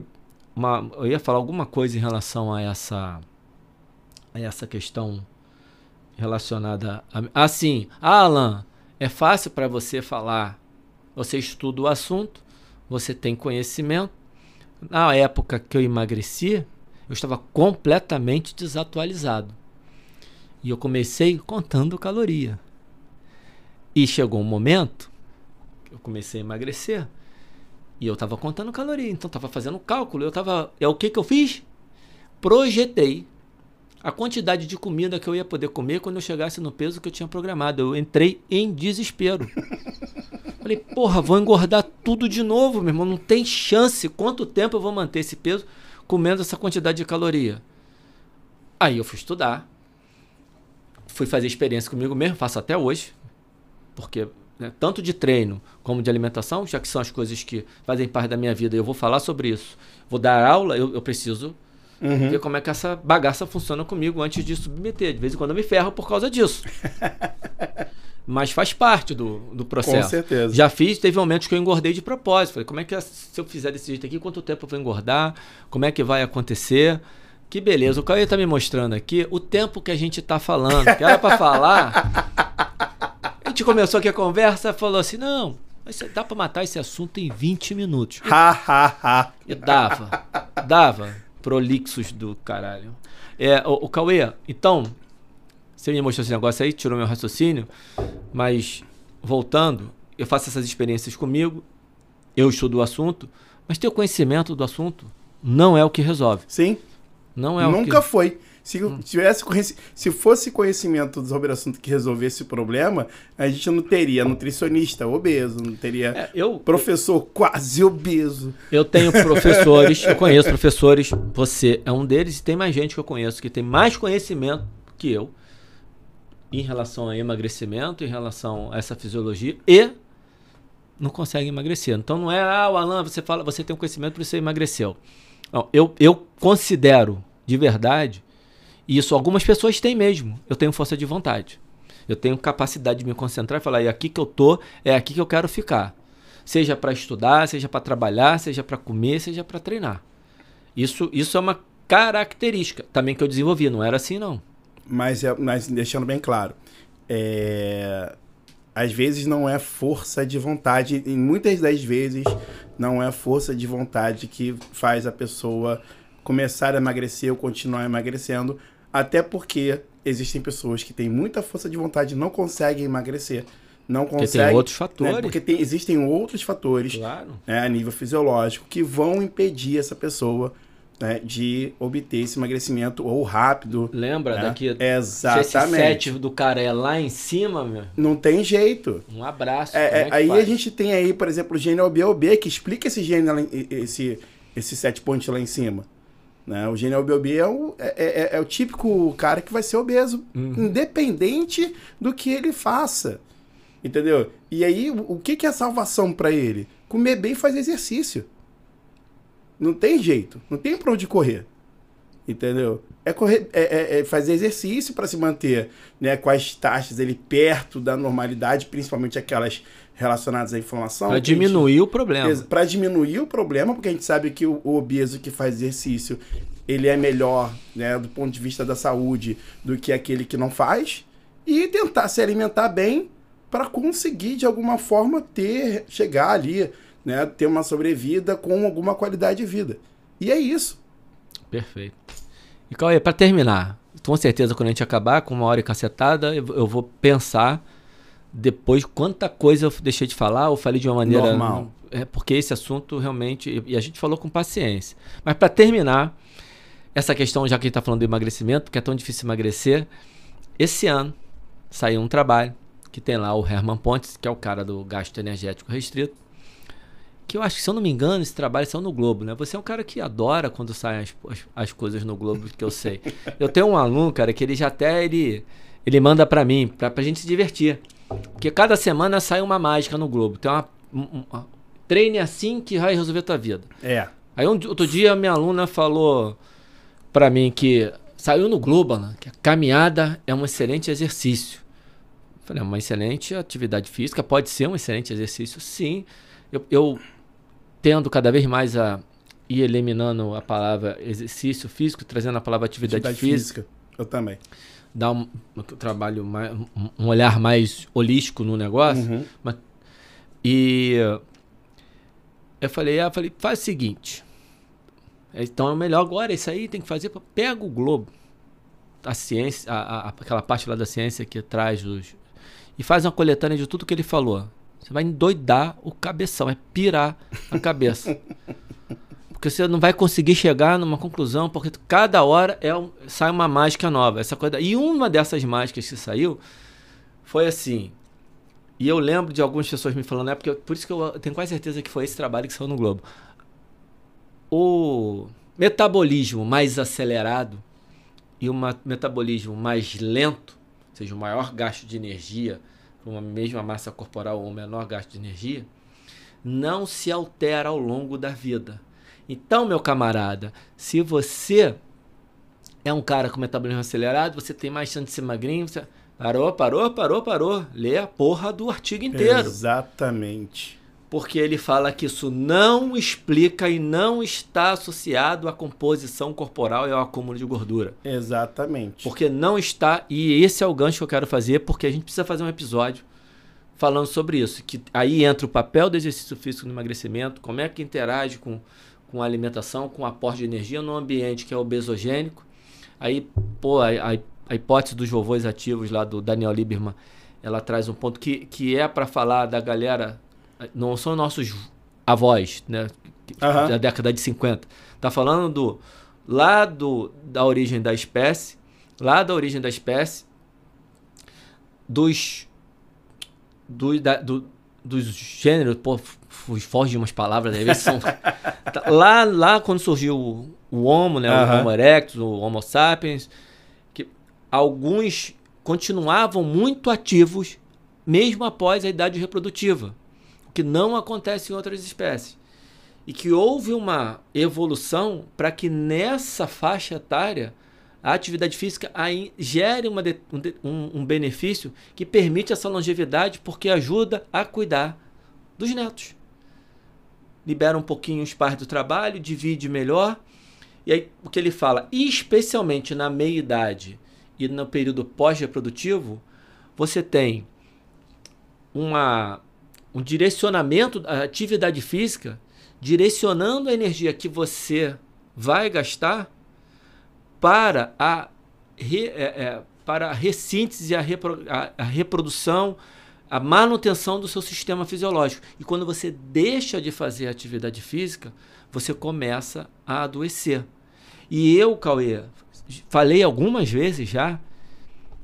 uma, eu ia falar alguma coisa em relação a essa a essa questão relacionada a assim, ah, Alan, é fácil para você falar. Você estuda o assunto, você tem conhecimento. Na época que eu emagreci, eu estava completamente desatualizado. E eu comecei contando caloria. E chegou um momento eu comecei a emagrecer. E eu estava contando caloria, então estava fazendo cálculo. Eu tava, é o que que eu fiz? Projetei a quantidade de comida que eu ia poder comer quando eu chegasse no peso que eu tinha programado. Eu entrei em desespero. Falei, porra, vou engordar tudo de novo, meu irmão. Não tem chance. Quanto tempo eu vou manter esse peso comendo essa quantidade de caloria? Aí eu fui estudar. Fui fazer experiência comigo mesmo, faço até hoje. Porque né, tanto de treino como de alimentação, já que são as coisas que fazem parte da minha vida, eu vou falar sobre isso. Vou dar aula, eu, eu preciso uhum. ver como é que essa bagaça funciona comigo antes de submeter. De vez em quando eu me ferro por causa disso. Mas faz parte do, do processo. Com certeza. Já fiz, teve momentos que eu engordei de propósito. Falei, como é que se eu fizer desse jeito aqui, quanto tempo eu vou engordar? Como é que vai acontecer? Que beleza. O Caio está me mostrando aqui o tempo que a gente está falando. Que era para falar a gente começou aqui a conversa, falou assim: não, dá pra matar esse assunto em 20 minutos. e dava, dava. Prolixos do caralho. É, o, o Cauê, então, você me mostrou esse negócio aí, tirou meu raciocínio, mas voltando, eu faço essas experiências comigo, eu estudo o assunto, mas ter o conhecimento do assunto não é o que resolve. Sim. Não é Nunca que... foi. Se tivesse se fosse conhecimento sobre o assunto que resolvesse o problema, a gente não teria nutricionista obeso, não teria É, eu, professor quase obeso. eu tenho professores, eu conheço professores, você é um deles, e tem mais gente que eu conheço que tem mais conhecimento que eu em relação a emagrecimento, em relação a essa fisiologia e não consegue emagrecer. Então não é, ah, o Alan, você fala, você tem um conhecimento por isso você emagreceu. Não, eu, eu considero de verdade, isso algumas pessoas têm mesmo. Eu tenho força de vontade. Eu tenho capacidade de me concentrar e falar, é aqui que eu tô, é aqui que eu quero ficar. Seja para estudar, seja para trabalhar, seja para comer, seja para treinar. Isso, isso é uma característica também que eu desenvolvi, não era assim não. Mas, é- mas deixando bem claro, é, às vezes não é força de vontade, e muitas das vezes não é força de vontade que faz a pessoa começar a emagrecer ou continuar emagrecendo, até porque existem pessoas que têm muita força de vontade e não conseguem emagrecer. Não Porque conseguem. tem outros né, fatores. Porque tem- existem outros fatores Claro. né, a nível fisiológico que vão impedir essa pessoa né, de obter esse emagrecimento ou rápido. Lembra né? daqui se Exatamente. set do cara é lá em cima, meu, Não tem jeito. um abraço. É, é, é aí faz? a gente tem aí, por exemplo, o gene OBOB, que explica esse gene, esse, esse set point lá em cima. Né? O gene OBOB é o, é, é- é o típico cara que vai ser obeso, Uhum. independente do que ele faça. Entendeu? E aí, o que, que é salvação pra ele? Comer bem e fazer exercício. Não tem jeito. Não tem pra onde correr. Entendeu? É, correr, é, é- é fazer exercício para se manter né, com as taxas ele perto da normalidade, principalmente aquelas relacionadas à inflamação. Pra que a gente- diminuir o problema. Pra diminuir o problema, porque a gente sabe que o, o obeso que faz exercício, ele é melhor, né, do ponto de vista da saúde, do que aquele que não faz, e tentar se alimentar bem para conseguir de alguma forma ter chegar ali, né, ter uma sobrevida com alguma qualidade de vida. E é isso. Perfeito. E Cauê, pra terminar, com certeza quando a gente acabar com uma hora e cacetada, eu, eu vou pensar depois quanta coisa eu deixei de falar ou falei de uma maneira. Normal. É porque esse assunto realmente. E e a gente falou com paciência. Mas pra terminar, essa questão, já que a gente tá falando do emagrecimento, porque é tão difícil emagrecer, esse ano saiu um trabalho que tem lá o Herman Pontes, que é o cara do gasto energético restrito. Que eu acho que, se eu não me engano, esse trabalho saiu no Globo, né? Você é um cara que adora quando saem as, as, as coisas no Globo, que eu sei. Eu tenho um aluno, cara, que ele já até ele, ele manda pra mim, pra, pra gente se divertir. Porque cada semana sai uma mágica no Globo. Tem uma. um- um- treine assim que vai resolver tua vida. É. Aí um, outro dia minha aluna falou pra mim que saiu no Globo, Alan, que a caminhada é um excelente exercício. Falei, é uma excelente atividade física, pode ser um excelente exercício, sim. Eu, eu tendo cada vez mais a ir eliminando a palavra exercício físico, trazendo a palavra atividade, Atividade física, física. Eu também. dar um, um trabalho mais, um- olhar mais holístico no negócio. Uhum. E eu falei, ah, eu falei, faz o seguinte. Então é o melhor agora, isso aí tem que fazer. Pega o Globo, a ciência, a, a- aquela parte lá da ciência que traz os. E faz uma coletânea de tudo que ele falou. Você vai endoidar o cabeção, é pirar a cabeça. Porque você não vai conseguir chegar numa conclusão, porque cada hora é um- sai uma mágica nova. Essa coisa, e uma dessas mágicas que saiu foi assim. E eu lembro de algumas pessoas me falando, é porque por isso que eu tenho quase certeza que foi esse trabalho que saiu no Globo. O metabolismo mais acelerado e o metabolismo mais lento, ou seja, o maior gasto de energia para uma mesma massa corporal ou menor gasto de energia, não se altera ao longo da vida. Então, meu camarada, se você é um cara com metabolismo acelerado, você tem mais chance de ser magrinho, você... Parou, parou, parou, parou. Lê a porra do artigo inteiro. Exatamente. Porque ele fala que isso não explica e não está associado à composição corporal e ao acúmulo de gordura. Exatamente. Porque não está, e esse é o gancho que eu quero fazer, porque a gente precisa fazer um episódio falando sobre isso. Que aí entra o papel do exercício físico no emagrecimento, como é que interage com, com a alimentação, com o aporte de energia no ambiente que é obesogênico. Aí, pô, a, a, a hipótese dos vovôs ativos lá do Daniel Lieberman, ela traz um ponto que, que é para falar da galera, não são nossos avós, né? Aham. Da década de 50. Tá falando do, lá do, da origem da espécie, lá da origem da espécie, dos, do, da, do, dos gêneros, pô, foge umas palavras, vezes são. Tá, lá, lá quando surgiu o, o Homo, né, o Homo erectus, o Homo sapiens, que alguns continuavam muito ativos mesmo após a idade reprodutiva, que não acontece em outras espécies. E que houve uma evolução para que nessa faixa etária a atividade física gere uma um, um benefício que permite essa longevidade porque ajuda a cuidar dos netos. Libera um pouquinho os pais do trabalho, divide melhor. E aí o que ele fala, especialmente na meia-idade e no período pós-reprodutivo, você tem uma, um direcionamento da atividade física, direcionando a energia que você vai gastar para a, re, é, é, para a ressíntese, a, repro, a, a reprodução, a manutenção do seu sistema fisiológico. E quando você deixa de fazer atividade física, você começa a adoecer. E eu, Cauê, falei algumas vezes já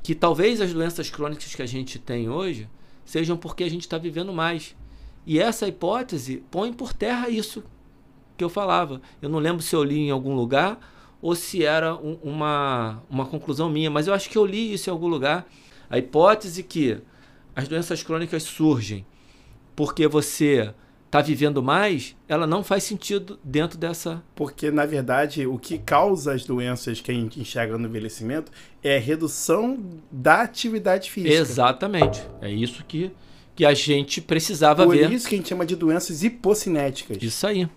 que talvez as doenças crônicas que a gente tem hoje sejam porque a gente está vivendo mais. E essa hipótese põe por terra isso que eu falava. Eu não lembro se eu li em algum lugar ou se era um, uma, uma conclusão minha, mas eu acho que eu li isso em algum lugar. A hipótese que as doenças crônicas surgem porque você está vivendo mais, ela não faz sentido dentro dessa. Porque, na verdade, o que causa as doenças que a gente enxerga no envelhecimento é a redução da atividade física. Exatamente. É isso que, que a gente precisava Por ver. Por isso que a gente chama de doenças hipocinéticas. Isso aí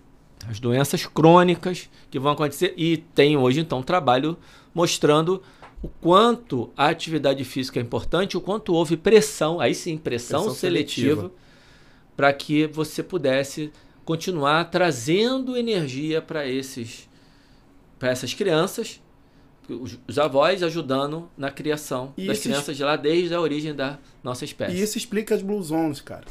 as doenças crônicas que vão acontecer. E tem hoje, então, um trabalho mostrando o quanto a atividade física é importante, o quanto houve pressão, aí sim, pressão, pressão seletiva, seletiva. Para que você pudesse continuar trazendo energia para esses para essas crianças, os, os, avós ajudando na criação e das crianças de lá desde a origem da nossa espécie. E isso explica as blue zones, cara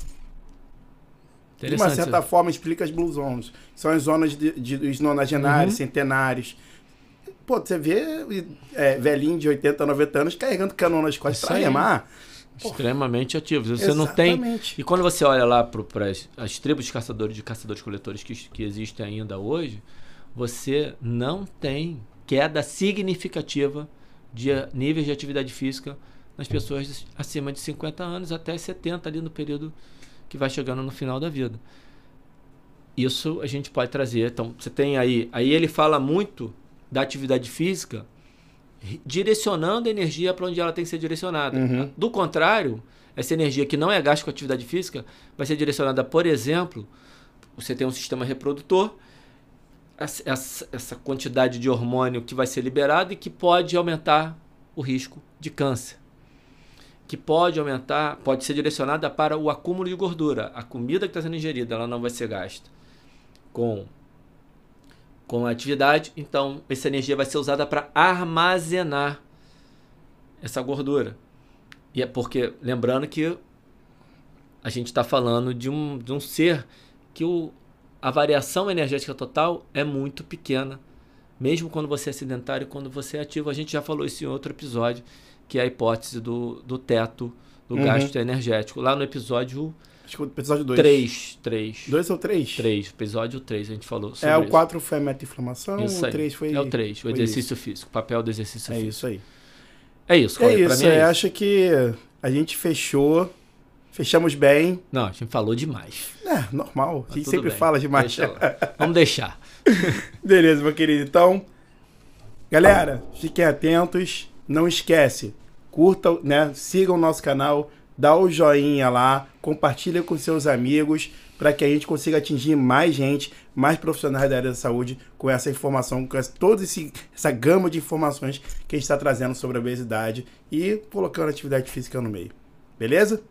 de uma certa forma, explica as blue zones. São as zonas de, de, dos nonagenários, uhum. centenários. Pô, você vê é, velhinho de 80, 90 anos carregando cano nas costas para remar. Extremamente ativos. Você Exatamente. não tem. E quando você olha lá para as, as tribos de caçadores de caçadores-coletores que, que existem ainda hoje, você não tem queda significativa de níveis de atividade física nas pessoas acima de 50 anos até 70 ali no período que vai chegando no final da vida. Isso a gente pode trazer. Então, você tem aí. Aí ele fala muito da atividade física direcionando a energia para onde ela tem que ser direcionada. Uhum. Do contrário, essa energia que não é gasta com atividade física vai ser direcionada, por exemplo, você tem um sistema reprodutor, essa, essa quantidade de hormônio que vai ser liberado e que pode aumentar o risco de câncer que pode aumentar, pode ser direcionada para o acúmulo de gordura. A comida que está sendo ingerida, ela não vai ser gasta com com a atividade, então essa energia vai ser usada para armazenar essa gordura. E é porque, lembrando que a gente está falando de um, de um ser que o, a variação energética total é muito pequena, mesmo quando você é sedentário e quando você é ativo. A gente já falou isso em outro episódio que é a hipótese do, do teto do uhum. gasto energético. Lá no episódio. Acho que o episódio 2. 3. 3. 2 ou 3? 3. Episódio 3 a gente falou sobre É, o 4 foi a meta-inflamação, o 3 foi. É o 3, o exercício isso. físico. O papel do exercício é físico. É isso aí. É isso, É isso. Pra mim é, é isso. acho que a gente fechou. Fechamos bem. Não, a gente falou demais. É, normal. a gente sempre bem. fala demais. Deixa Vamos deixar. Beleza, meu querido. Então, galera, fiquem atentos. Não esquece, curta, né? Siga o nosso canal, dá o joinha lá, compartilha com seus amigos para que a gente consiga atingir mais gente, mais profissionais da área da saúde com essa informação, com essa, toda esse, essa gama de informações que a gente está trazendo sobre a obesidade e colocando atividade física no meio. Beleza?